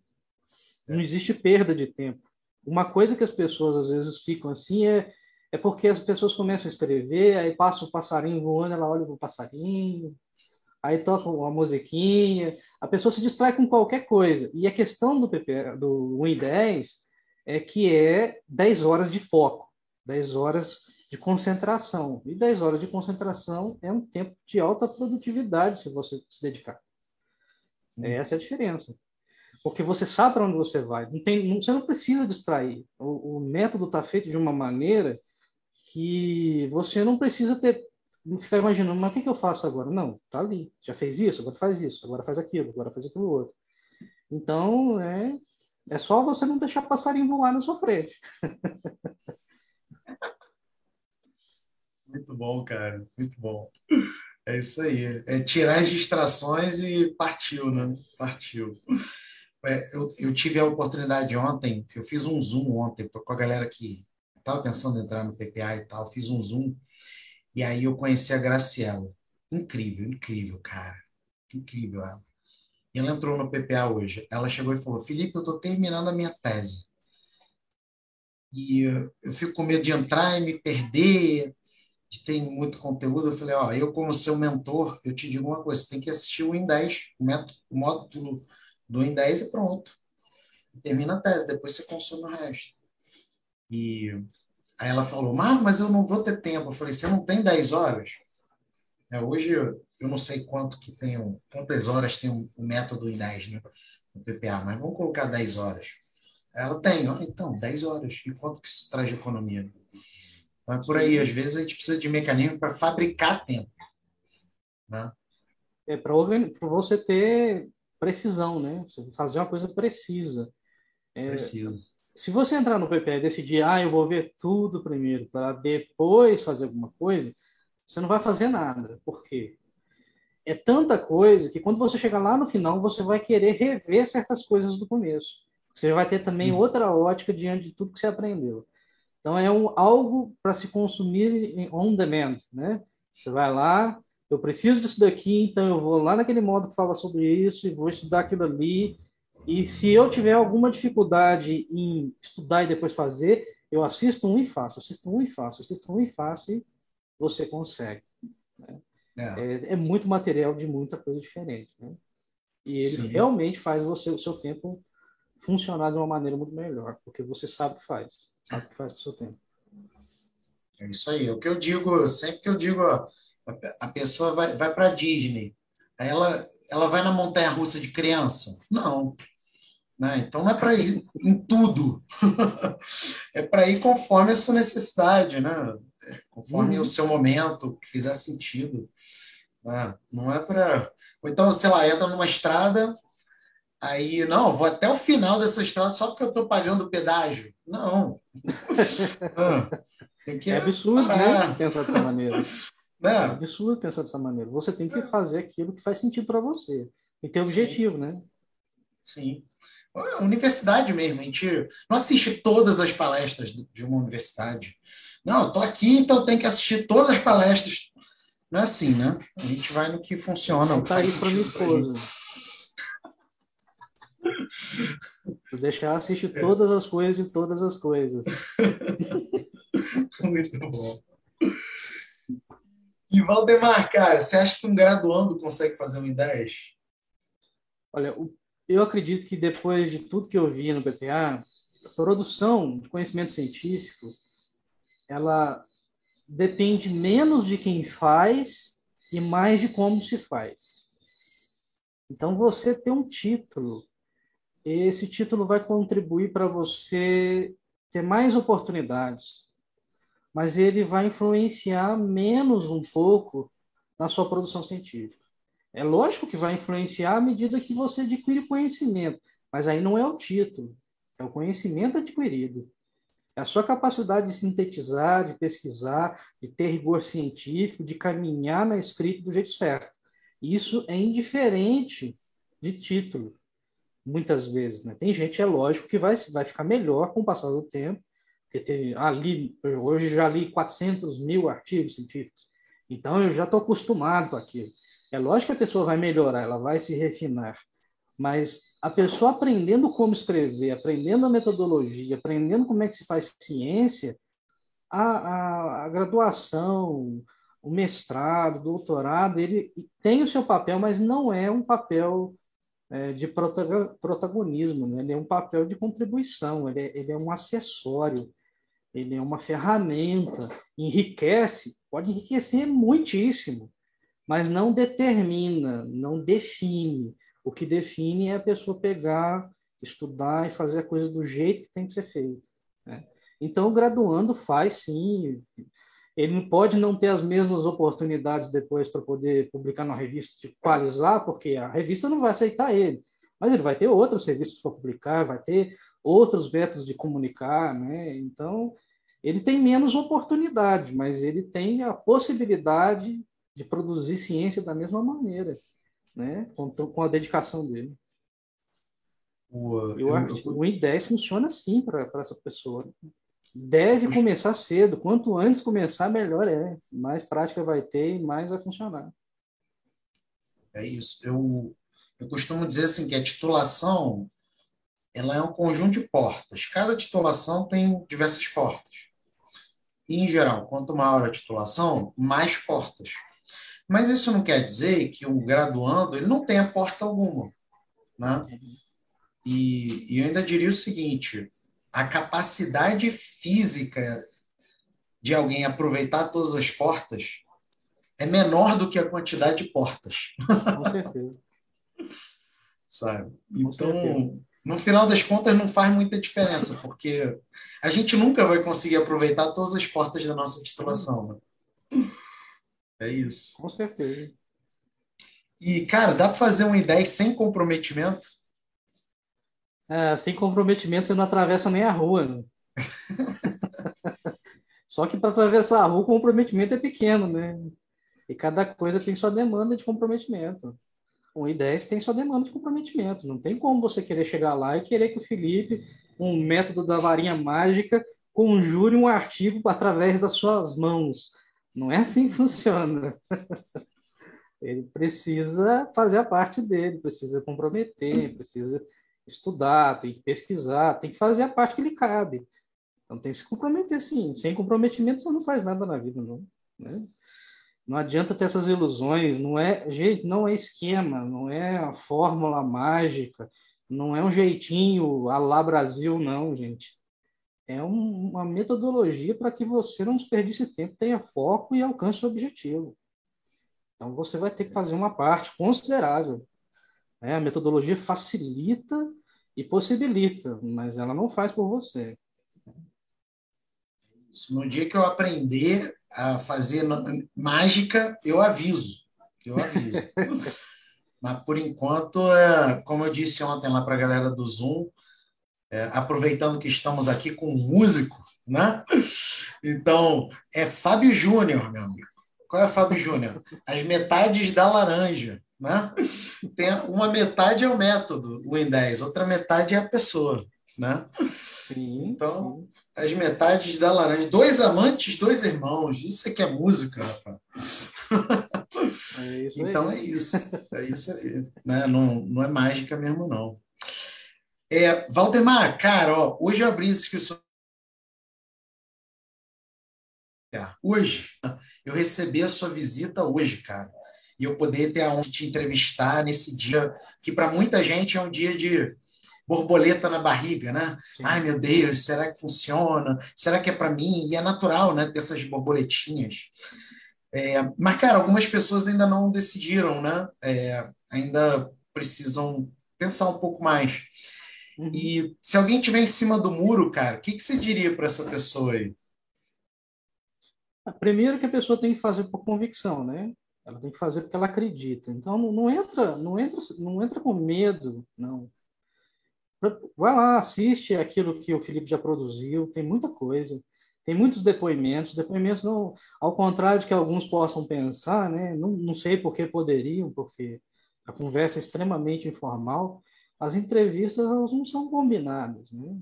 Não é. existe perda de tempo. Uma coisa que as pessoas às vezes ficam assim é, é porque as pessoas começam a escrever, aí passa o passarinho voando, ela olha para o passarinho, aí toca uma musiquinha, a pessoa se distrai com qualquer coisa. E a questão do, PP, do 1 e 10 é que é 10 horas de foco. 10 horas de concentração. E 10 horas de concentração é um tempo de alta produtividade se você se dedicar. Hum. Essa é a diferença. Porque você sabe para onde você vai. Não tem, não, você não precisa distrair. O, o método está feito de uma maneira que você não precisa ter ficar imaginando, mas o que, que eu faço agora? Não, tá ali. Já fez isso, agora faz isso, agora faz aquilo, agora faz aquilo outro. Então, é, é só você não deixar passarinho voar na sua frente. Muito bom, cara. Muito bom. É isso aí. É tirar as distrações e partiu, né? Partiu. É, eu, eu tive a oportunidade ontem, eu fiz um Zoom ontem com a galera que estava pensando em entrar no PPA e tal, fiz um Zoom, e aí eu conheci a Graciela. Incrível, incrível, cara. Incrível ela. E ela entrou no PPA hoje. Ela chegou e falou: Felipe, eu estou terminando a minha tese. E eu fico com medo de entrar e me perder, que tem muito conteúdo, eu falei, ó, eu como seu mentor, eu te digo uma coisa, você tem que assistir o Win10, o, método, o módulo do Win10 e pronto. Termina a tese, depois você consome o resto. E aí ela falou, mas, mas eu não vou ter tempo. Eu falei, você não tem 10 horas? É, hoje eu não sei quanto que tem, quantas horas tem o método em 10, né? No PPA, mas vamos colocar 10 horas. Ela tem, então, 10 horas. E quanto que isso traz de economia? Então, é por aí, às vezes a gente precisa de mecanismo para fabricar tempo. Né? É para você ter precisão, né? Você fazer uma coisa precisa. É, Preciso. Se você entrar no PPE e decidir, ah, eu vou ver tudo primeiro para depois fazer alguma coisa, você não vai fazer nada. Por quê? É tanta coisa que quando você chegar lá no final, você vai querer rever certas coisas do começo. Você vai ter também hum. outra ótica diante de tudo que você aprendeu. Então é um, algo para se consumir em on demand, né? Você vai lá, eu preciso disso daqui, então eu vou lá naquele modo que fala sobre isso e vou estudar aquilo ali. E se eu tiver alguma dificuldade em estudar e depois fazer, eu assisto um e faço, assisto um e faço, assisto um e faço e você consegue. Né? É. É, é. muito material de muita coisa diferente. Né? E ele Sim. realmente faz você o seu tempo funcionar de uma maneira muito melhor, porque você sabe o que faz, sabe o que faz com o seu tempo. É isso aí. O que eu digo, sempre que eu digo, ó, a pessoa vai, vai para a Disney, aí ela, ela vai na montanha russa de criança? Não. Né? Então não é para ir em tudo. é para ir conforme a sua necessidade, né? conforme uhum. o seu momento, que fizer sentido. Né? Não é para. Ou então, sei lá, entra numa estrada, Aí, não, vou até o final dessa estrada só porque eu estou pagando pedágio. Não. ah, é absurdo, né? Pensar dessa maneira. Né? É absurdo pensar dessa maneira. Você tem que fazer aquilo que faz sentido para você. Tem que ter objetivo, Sim. né? Sim. Universidade mesmo, a gente não assiste todas as palestras de uma universidade. Não, eu estou aqui, então tenho que assistir todas as palestras. Não é assim, né? A gente vai no que funciona. Está aí para minha esposa. Se deixar, assiste todas as coisas de todas as coisas. Muito bom. E Valdemar, cara, você acha que um graduando consegue fazer um em 10? Olha, eu acredito que depois de tudo que eu vi no BPA, a produção de conhecimento científico, ela depende menos de quem faz e mais de como se faz. Então, você ter um título esse título vai contribuir para você ter mais oportunidades, mas ele vai influenciar menos um pouco na sua produção científica. É lógico que vai influenciar à medida que você adquire conhecimento, mas aí não é o título, é o conhecimento adquirido. É a sua capacidade de sintetizar, de pesquisar, de ter rigor científico, de caminhar na escrita do jeito certo. Isso é indiferente de título muitas vezes. Né? Tem gente, é lógico, que vai, vai ficar melhor com o passar do tempo, porque tem, ah, li, hoje já li 400 mil artigos científicos, então eu já estou acostumado com aquilo. É lógico que a pessoa vai melhorar, ela vai se refinar, mas a pessoa aprendendo como escrever, aprendendo a metodologia, aprendendo como é que se faz ciência, a, a, a graduação, o mestrado, o doutorado, ele tem o seu papel, mas não é um papel é, de protagonismo, né? ele é um papel de contribuição, ele é, ele é um acessório, ele é uma ferramenta, enriquece, pode enriquecer muitíssimo, mas não determina, não define. O que define é a pessoa pegar, estudar e fazer a coisa do jeito que tem que ser feito. Né? Então, o graduando faz sim, ele pode não ter as mesmas oportunidades depois para poder publicar na revista, de equalizar, porque a revista não vai aceitar ele. Mas ele vai ter outras revistas para publicar, vai ter outros métodos de comunicar, né? Então, ele tem menos oportunidade, mas ele tem a possibilidade de produzir ciência da mesma maneira, né? Com, com a dedicação dele. O, eu, eu acho que o I10 funciona assim para essa pessoa deve começar cedo. Quanto antes começar, melhor é. Mais prática vai ter e mais vai funcionar. É isso. Eu, eu costumo dizer assim que a titulação ela é um conjunto de portas. Cada titulação tem diversas portas. E, em geral, quanto maior a titulação, mais portas. Mas isso não quer dizer que o graduando ele não tenha porta alguma. Né? E, e eu ainda diria o seguinte: a capacidade física de alguém aproveitar todas as portas é menor do que a quantidade de portas. Com certeza. Sabe? Então, no final das contas, não faz muita diferença, porque a gente nunca vai conseguir aproveitar todas as portas da nossa titulação. Né? É isso. Com certeza. E, cara, dá para fazer uma ideia sem comprometimento? É, sem comprometimento, você não atravessa nem a rua. Né? Só que para atravessar a rua, o comprometimento é pequeno, né? E cada coisa tem sua demanda de comprometimento. Um I10 tem sua demanda de comprometimento. Não tem como você querer chegar lá e querer que o Felipe, um método da varinha mágica, conjure um artigo através das suas mãos. Não é assim que funciona. Ele precisa fazer a parte dele, precisa comprometer, precisa estudar, tem que pesquisar, tem que fazer a parte que lhe cabe. Então tem que se comprometer, sim. Sem comprometimento você não faz nada na vida, não. Né? Não adianta ter essas ilusões. Não é jeito, não é esquema, não é a fórmula mágica, não é um jeitinho a lá Brasil, não, gente. É um, uma metodologia para que você não desperdice tempo, tenha foco e alcance o objetivo. Então você vai ter que fazer uma parte considerável. Né? A metodologia facilita e possibilita, mas ela não faz por você. No dia que eu aprender a fazer mágica, eu aviso. Eu aviso. Mas, por enquanto, é, como eu disse ontem lá para a galera do Zoom, é, aproveitando que estamos aqui com um músico, né? Então, é Fábio Júnior, meu amigo. Qual é Fábio Júnior? As metades da laranja, né? Tem uma metade é o método, o Win10, outra metade é a pessoa, né? Sim, então, sim. as metades da laranja. Dois amantes, dois irmãos. Isso é que é música, Rafa. É então é isso. É isso aí. Né? Não, não é mágica mesmo, não. É, Valdemar, cara, ó, hoje eu abri as inscrições. Hoje, eu recebi a sua visita hoje, cara. E eu poder ter aonde te entrevistar nesse dia, que para muita gente é um dia de borboleta na barriga, né? Sim. Ai, meu Deus, será que funciona? Será que é para mim? E é natural, né, ter essas borboletinhas. É, mas, cara, algumas pessoas ainda não decidiram, né? É, ainda precisam pensar um pouco mais. Uhum. E se alguém estiver em cima do muro, cara, o que, que você diria para essa pessoa aí? Primeiro que a pessoa tem que fazer por convicção, né? Ela tem que fazer porque ela acredita. Então não, não entra, não entra, não entra com medo, não. Vai lá, assiste aquilo que o Felipe já produziu, tem muita coisa, tem muitos depoimentos, depoimentos não, ao contrário de que alguns possam pensar, né? Não, não sei por que poderiam, porque a conversa é extremamente informal, as entrevistas elas não são combinadas, né?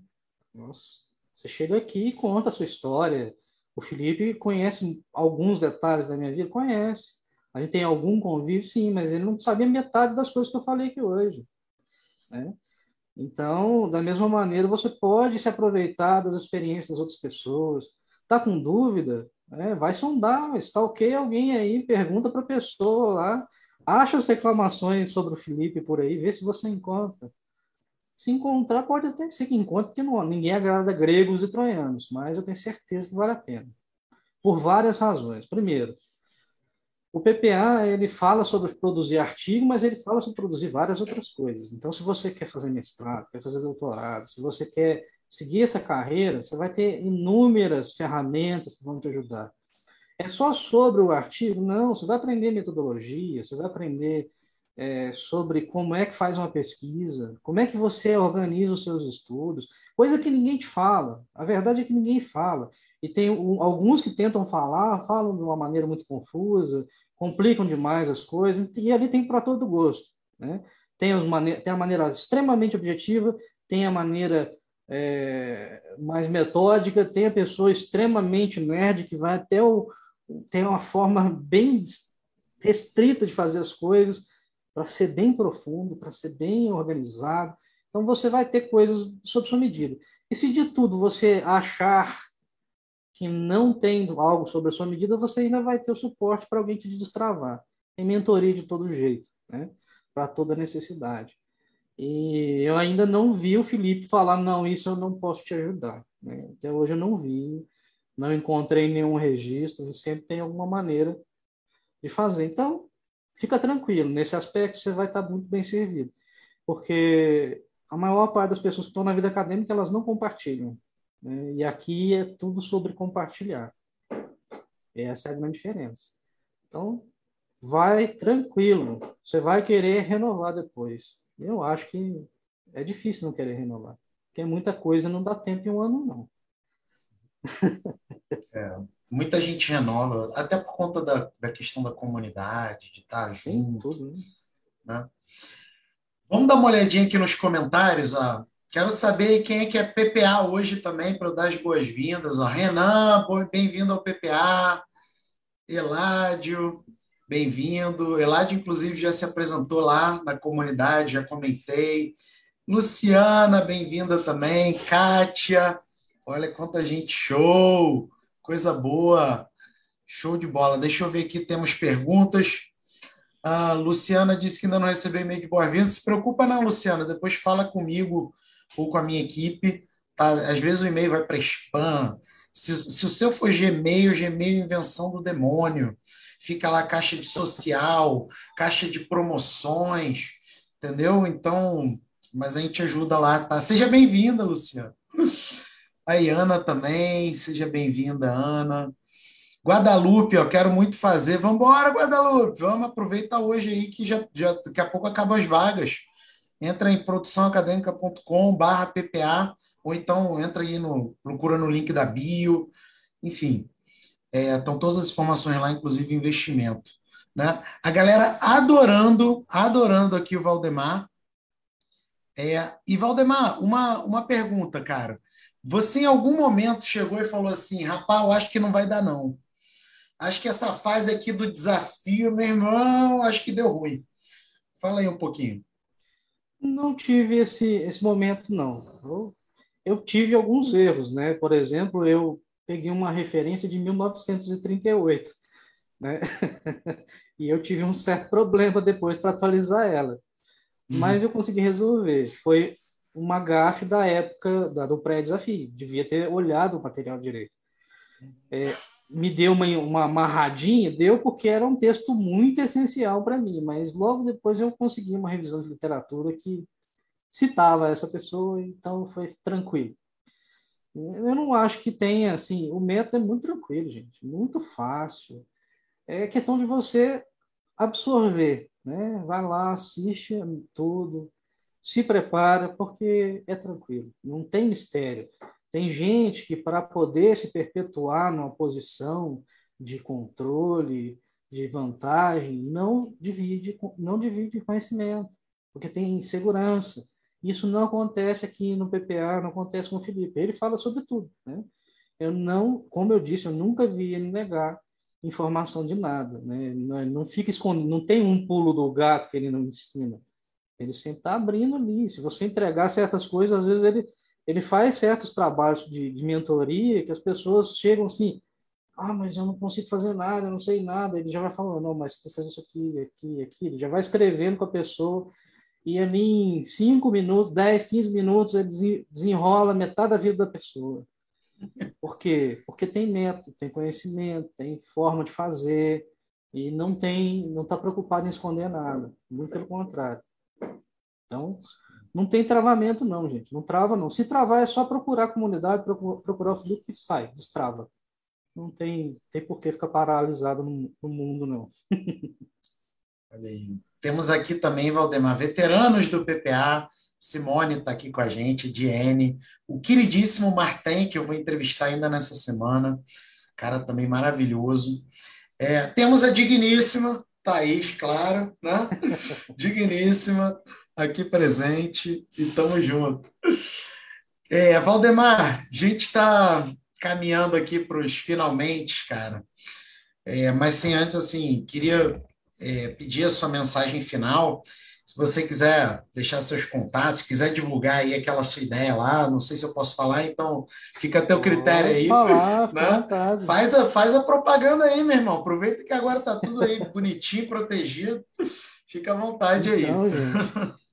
Nossa, você chega aqui e conta a sua história. O Felipe conhece alguns detalhes da minha vida, conhece. A gente tem algum convívio, sim, mas ele não sabia metade das coisas que eu falei aqui hoje. Né? Então, da mesma maneira, você pode se aproveitar das experiências das outras pessoas. Tá com dúvida? É, vai sondar, ok alguém aí, pergunta para a pessoa lá, acha as reclamações sobre o Felipe por aí, vê se você encontra. Se encontrar, pode até ser que encontre, porque não, ninguém agrada gregos e troianos, mas eu tenho certeza que vale a pena. Por várias razões. Primeiro, o PPA ele fala sobre produzir artigo, mas ele fala sobre produzir várias outras coisas. Então, se você quer fazer mestrado, quer fazer doutorado, se você quer seguir essa carreira, você vai ter inúmeras ferramentas que vão te ajudar. É só sobre o artigo? Não, você vai aprender metodologia, você vai aprender é, sobre como é que faz uma pesquisa, como é que você organiza os seus estudos, coisa que ninguém te fala. A verdade é que ninguém fala. E tem um, alguns que tentam falar, falam de uma maneira muito confusa, complicam demais as coisas, e ali tem para todo gosto. Né? Tem, as tem a maneira extremamente objetiva, tem a maneira é, mais metódica, tem a pessoa extremamente nerd que vai até o. tem uma forma bem restrita de fazer as coisas, para ser bem profundo, para ser bem organizado. Então você vai ter coisas sob sua medida. E se de tudo você achar que não tendo algo sobre a sua medida, você ainda vai ter o suporte para alguém te destravar. Tem mentoria de todo jeito, né? para toda necessidade. E eu ainda não vi o Felipe falar, não, isso eu não posso te ajudar. Né? Até hoje eu não vi, não encontrei nenhum registro, sempre tem alguma maneira de fazer. Então, fica tranquilo, nesse aspecto você vai estar muito bem servido, porque a maior parte das pessoas que estão na vida acadêmica, elas não compartilham. Né? E aqui é tudo sobre compartilhar. Essa é a grande diferença. Então, vai tranquilo, você vai querer renovar depois. Eu acho que é difícil não querer renovar. Porque muita coisa não dá tempo em um ano, não. É, muita gente renova, até por conta da, da questão da comunidade, de estar Sim, junto. Tudo, né? né? Vamos dar uma olhadinha aqui nos comentários. Ó. Quero saber quem é que é PPA hoje também, para dar as boas-vindas. Renan, bem-vindo ao PPA. Eládio, bem-vindo. Eladio, inclusive, já se apresentou lá na comunidade, já comentei. Luciana, bem-vinda também. Kátia, olha quanta gente show, coisa boa, show de bola. Deixa eu ver aqui, temos perguntas. A Luciana disse que ainda não recebeu e-mail de boa-vinda. Se preocupa não, Luciana, depois fala comigo ou com a minha equipe. Tá? Às vezes o e-mail vai para spam. Se, se o seu for Gmail, Gmail é invenção do demônio fica lá caixa de social, caixa de promoções, entendeu? Então, mas a gente ajuda lá, tá? Seja bem-vinda, Luciana. Aí, Ana também, seja bem-vinda, Ana. Guadalupe, ó, quero muito fazer. Vamos embora, Guadalupe. Vamos aproveitar hoje aí que já, já daqui a pouco acabam as vagas. Entra em produçãoacadêmica.com/ppa ou então entra aí no procura no link da bio. Enfim, é, estão todas as informações lá, inclusive investimento. Né? A galera adorando, adorando aqui o Valdemar. É, e Valdemar, uma, uma pergunta, cara. Você em algum momento chegou e falou assim, rapaz, eu acho que não vai dar, não. Acho que essa fase aqui do desafio, meu irmão, acho que deu ruim. Fala aí um pouquinho. Não tive esse, esse momento, não. Eu, eu tive alguns erros, né? Por exemplo, eu peguei uma referência de 1938, né? e eu tive um certo problema depois para atualizar ela. Uhum. Mas eu consegui resolver. Foi uma gafe da época da, do pré-desafio. Devia ter olhado o material direito. É, me deu uma, uma amarradinha, deu porque era um texto muito essencial para mim, mas logo depois eu consegui uma revisão de literatura que citava essa pessoa, então foi tranquilo. Eu não acho que tenha, assim, o método é muito tranquilo, gente, muito fácil. É questão de você absorver, né? Vai lá, assiste tudo, se prepara, porque é tranquilo, não tem mistério. Tem gente que, para poder se perpetuar numa posição de controle, de vantagem, não divide, não divide conhecimento, porque tem insegurança. Isso não acontece aqui no PPA, não acontece com o Felipe. Ele fala sobre tudo. Né? Eu não, como eu disse, eu nunca vi ele negar informação de nada. Né? Não, não fica escondido, não tem um pulo do gato que ele não ensina. Ele sempre está abrindo ali. Se você entregar certas coisas, às vezes ele, ele faz certos trabalhos de, de mentoria que as pessoas chegam assim, ah, mas eu não consigo fazer nada, eu não sei nada. Ele já vai falando, não, mas você fazer isso aqui, aqui, aqui. Ele já vai escrevendo com a pessoa e ali em 5 minutos, 10, 15 minutos, ele desenrola metade da vida da pessoa. Por quê? Porque tem método, tem conhecimento, tem forma de fazer e não tem, não está preocupado em esconder nada, muito pelo contrário. Então, não tem travamento não, gente, não trava não. Se travar é só procurar a comunidade, procurar o Felipe que sai, destrava. Não tem, tem por que ficar paralisado no, no mundo não. Olha aí. Temos aqui também, Valdemar, veteranos do PPA. Simone está aqui com a gente, Diene, o queridíssimo Martin, que eu vou entrevistar ainda nessa semana. Cara também maravilhoso. É, temos a digníssima Thaís, claro, né? digníssima, aqui presente, e tamo junto. É, Valdemar, a gente está caminhando aqui para os finalmente, cara. É, mas sem antes, assim, queria é, pedir a sua mensagem final. Se você quiser deixar seus contatos, quiser divulgar aí aquela sua ideia lá, não sei se eu posso falar, então fica a teu critério aí. Falar, né? faz, a, faz a propaganda aí, meu irmão. Aproveita que agora tá tudo aí bonitinho, protegido. Fica à vontade então, aí.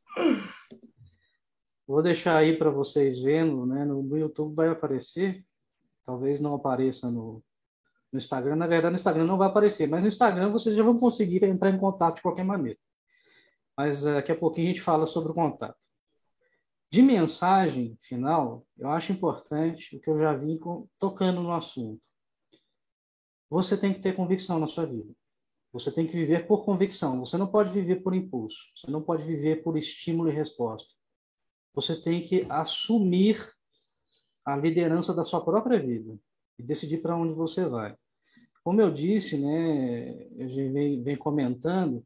Vou deixar aí para vocês vendo, né? No, no, YouTube vai aparecer, talvez não apareça no, no Instagram. Na verdade, no Instagram não vai aparecer, mas no Instagram vocês já vão conseguir entrar em contato de qualquer maneira. Mas uh, daqui a pouquinho a gente fala sobre o contato. De mensagem final, eu acho importante o que eu já vim tocando no assunto. Você tem que ter convicção na sua vida. Você tem que viver por convicção. Você não pode viver por impulso. Você não pode viver por estímulo e resposta você tem que assumir a liderança da sua própria vida e decidir para onde você vai. Como eu disse, né, eu vem, vem comentando,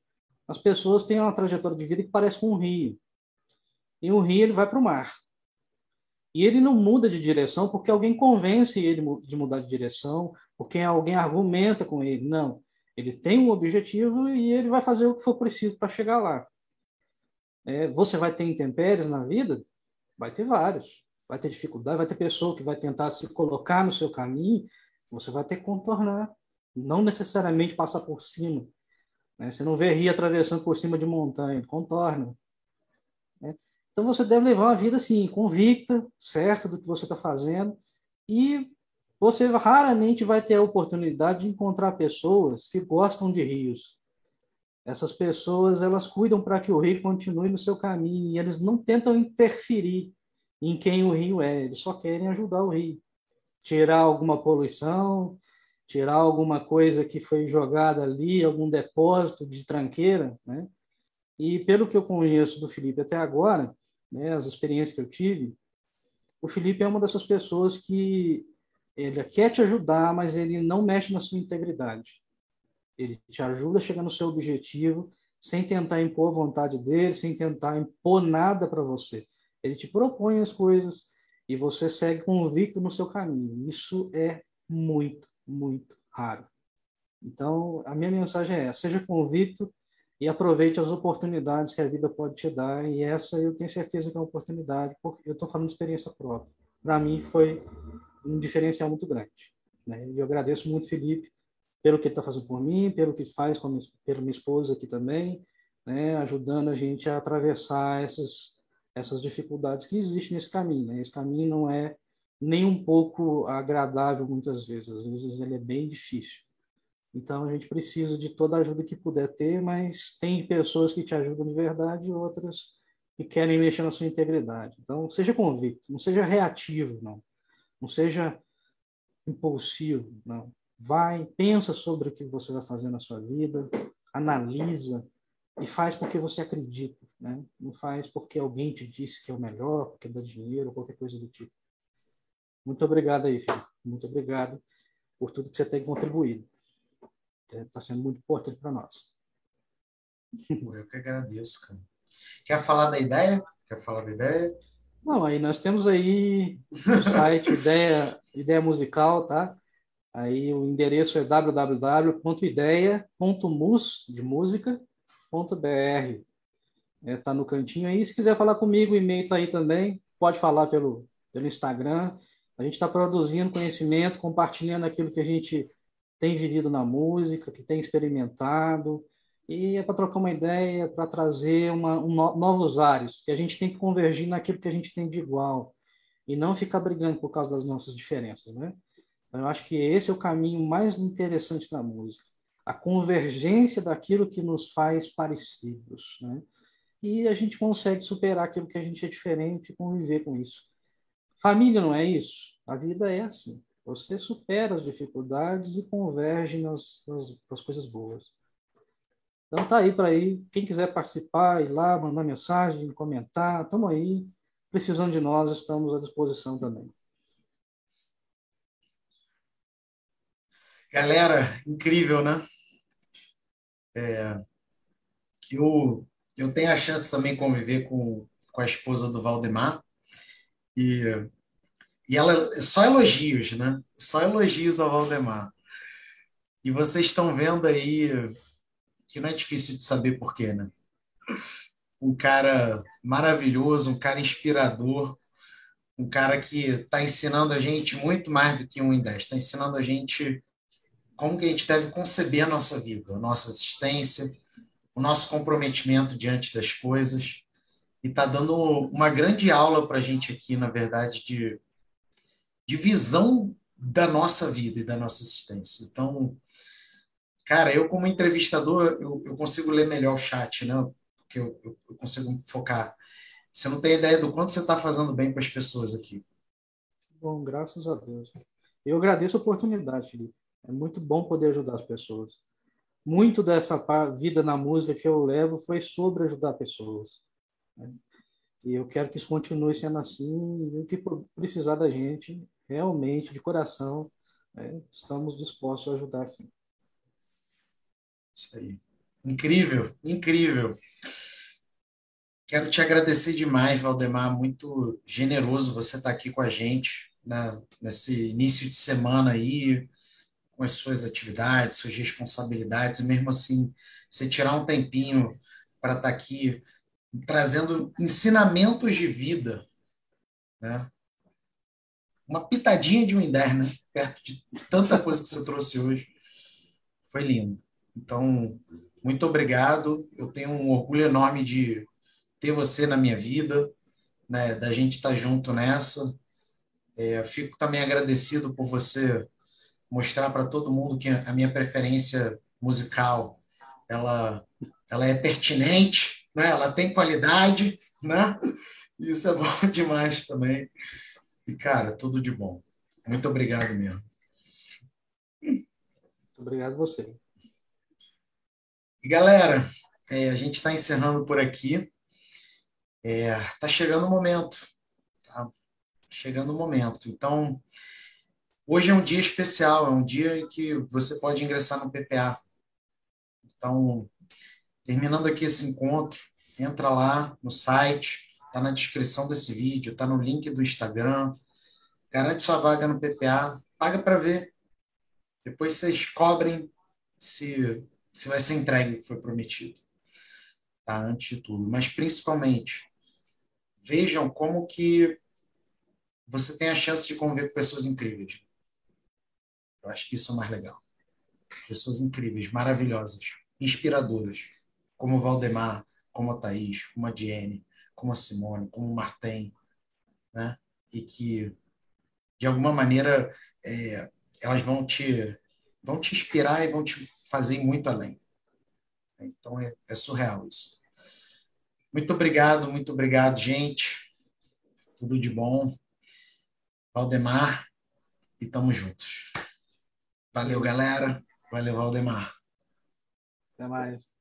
as pessoas têm uma trajetória de vida que parece com um rio. E um rio ele vai para o mar. E ele não muda de direção porque alguém convence ele de mudar de direção, porque alguém argumenta com ele. Não. Ele tem um objetivo e ele vai fazer o que for preciso para chegar lá. É, você vai ter intempéries na vida? Vai ter vários. Vai ter dificuldade, vai ter pessoa que vai tentar se colocar no seu caminho, você vai ter que contornar. Não necessariamente passar por cima. Né? Você não vê rio atravessando por cima de montanha, contorna. Né? Então você deve levar uma vida assim, convicta, certa do que você está fazendo, e você raramente vai ter a oportunidade de encontrar pessoas que gostam de rios, essas pessoas, elas cuidam para que o rio continue no seu caminho, e eles não tentam interferir em quem o rio é, eles só querem ajudar o rio. Tirar alguma poluição, tirar alguma coisa que foi jogada ali, algum depósito de tranqueira, né? E pelo que eu conheço do Felipe até agora, né, as experiências que eu tive, o Felipe é uma dessas pessoas que ele quer te ajudar, mas ele não mexe na sua integridade. Ele te ajuda a chegar no seu objetivo sem tentar impor a vontade dele, sem tentar impor nada para você. Ele te propõe as coisas e você segue convicto no seu caminho. Isso é muito, muito raro. Então, a minha mensagem é seja convicto e aproveite as oportunidades que a vida pode te dar. E essa eu tenho certeza que é uma oportunidade, porque eu estou falando de experiência própria. Para mim, foi um diferencial muito grande. Né? E eu agradeço muito, Felipe, pelo que está fazendo por mim, pelo que faz com minha, pela minha esposa aqui também, né, ajudando a gente a atravessar essas essas dificuldades que existem nesse caminho. Né? Esse caminho não é nem um pouco agradável muitas vezes, às vezes ele é bem difícil. Então a gente precisa de toda a ajuda que puder ter, mas tem pessoas que te ajudam de verdade e outras que querem mexer na sua integridade. Então seja convicto, não seja reativo, não. Não seja impulsivo, não. Vai, pensa sobre o que você vai fazer na sua vida, analisa e faz porque você acredita, né? Não faz porque alguém te disse que é o melhor, porque dá dinheiro, qualquer coisa do tipo. Muito obrigado aí, filho. Muito obrigado por tudo que você tem contribuído. Está é, sendo muito importante para nós. Eu que agradeço, cara. Quer falar da ideia? Quer falar da ideia? Não, aí nós temos aí o site Ideia, Ideia Musical, tá? Aí o endereço é www.ideia.mus de música.br. É, tá no cantinho aí. Se quiser falar comigo, o e-mail está aí também. Pode falar pelo, pelo Instagram. A gente está produzindo conhecimento, compartilhando aquilo que a gente tem vivido na música, que tem experimentado. E é para trocar uma ideia, para trazer uma, um, novos ares, que a gente tem que convergir naquilo que a gente tem de igual. E não ficar brigando por causa das nossas diferenças, né? Eu acho que esse é o caminho mais interessante da música, a convergência daquilo que nos faz parecidos, né? E a gente consegue superar aquilo que a gente é diferente e conviver com isso. Família não é isso? A vida é assim. Você supera as dificuldades e converge nas, nas, nas coisas boas. Então tá aí para aí. Quem quiser participar, ir lá, mandar mensagem, comentar, estamos aí. Precisando de nós, estamos à disposição também. Galera, incrível, né? É, eu, eu tenho a chance também de conviver com, com a esposa do Valdemar e, e ela só elogios, né? Só elogios ao Valdemar. E vocês estão vendo aí que não é difícil de saber porquê, né? Um cara maravilhoso, um cara inspirador, um cara que está ensinando a gente muito mais do que um em dez, está ensinando a gente como que a gente deve conceber a nossa vida, a nossa existência, o nosso comprometimento diante das coisas. e está dando uma grande aula para a gente aqui, na verdade, de, de visão da nossa vida e da nossa existência. Então, cara, eu como entrevistador, eu, eu consigo ler melhor o chat, né? Porque eu, eu, eu consigo focar. Você não tem ideia do quanto você está fazendo bem para as pessoas aqui. Bom, graças a Deus. Eu agradeço a oportunidade, Felipe. É muito bom poder ajudar as pessoas. Muito dessa vida na música que eu levo foi sobre ajudar pessoas. Né? E eu quero que isso continue sendo assim. E o que precisar da gente, realmente, de coração, né? estamos dispostos a ajudar sim. Isso aí. Incrível, incrível. Quero te agradecer demais, Valdemar. Muito generoso você estar aqui com a gente né? nesse início de semana aí, com as suas atividades, suas responsabilidades, e mesmo assim, você tirar um tempinho para estar aqui trazendo ensinamentos de vida, né? Uma pitadinha de Winder, né? Perto de tanta coisa que você trouxe hoje. Foi lindo. Então, muito obrigado. Eu tenho um orgulho enorme de ter você na minha vida, né? Da gente estar junto nessa. É, fico também agradecido por você mostrar para todo mundo que a minha preferência musical ela, ela é pertinente, né? ela tem qualidade, né? Isso é bom demais também. E, cara, tudo de bom. Muito obrigado mesmo. Muito obrigado você. E, galera, é, a gente está encerrando por aqui. Está é, chegando o momento. Tá chegando o momento. Então, hoje é um dia especial, é um dia em que você pode ingressar no PPA. Então, Terminando aqui esse encontro, entra lá no site, está na descrição desse vídeo, está no link do Instagram, garante sua vaga no PPA, paga para ver. Depois vocês cobrem se, se vai ser entregue o que foi prometido. Tá? Antes de tudo. Mas principalmente, vejam como que você tem a chance de conviver com pessoas incríveis. Eu acho que isso é o mais legal. Pessoas incríveis, maravilhosas, inspiradoras como o Valdemar, como a Thaís, como a Diene, como a Simone, como o Martem, né? E que, de alguma maneira, é, elas vão te, vão te inspirar e vão te fazer muito além. Então, é, é surreal isso. Muito obrigado, muito obrigado, gente. Tudo de bom. Valdemar, e tamo juntos. Valeu, galera. Valeu, Valdemar. Até mais.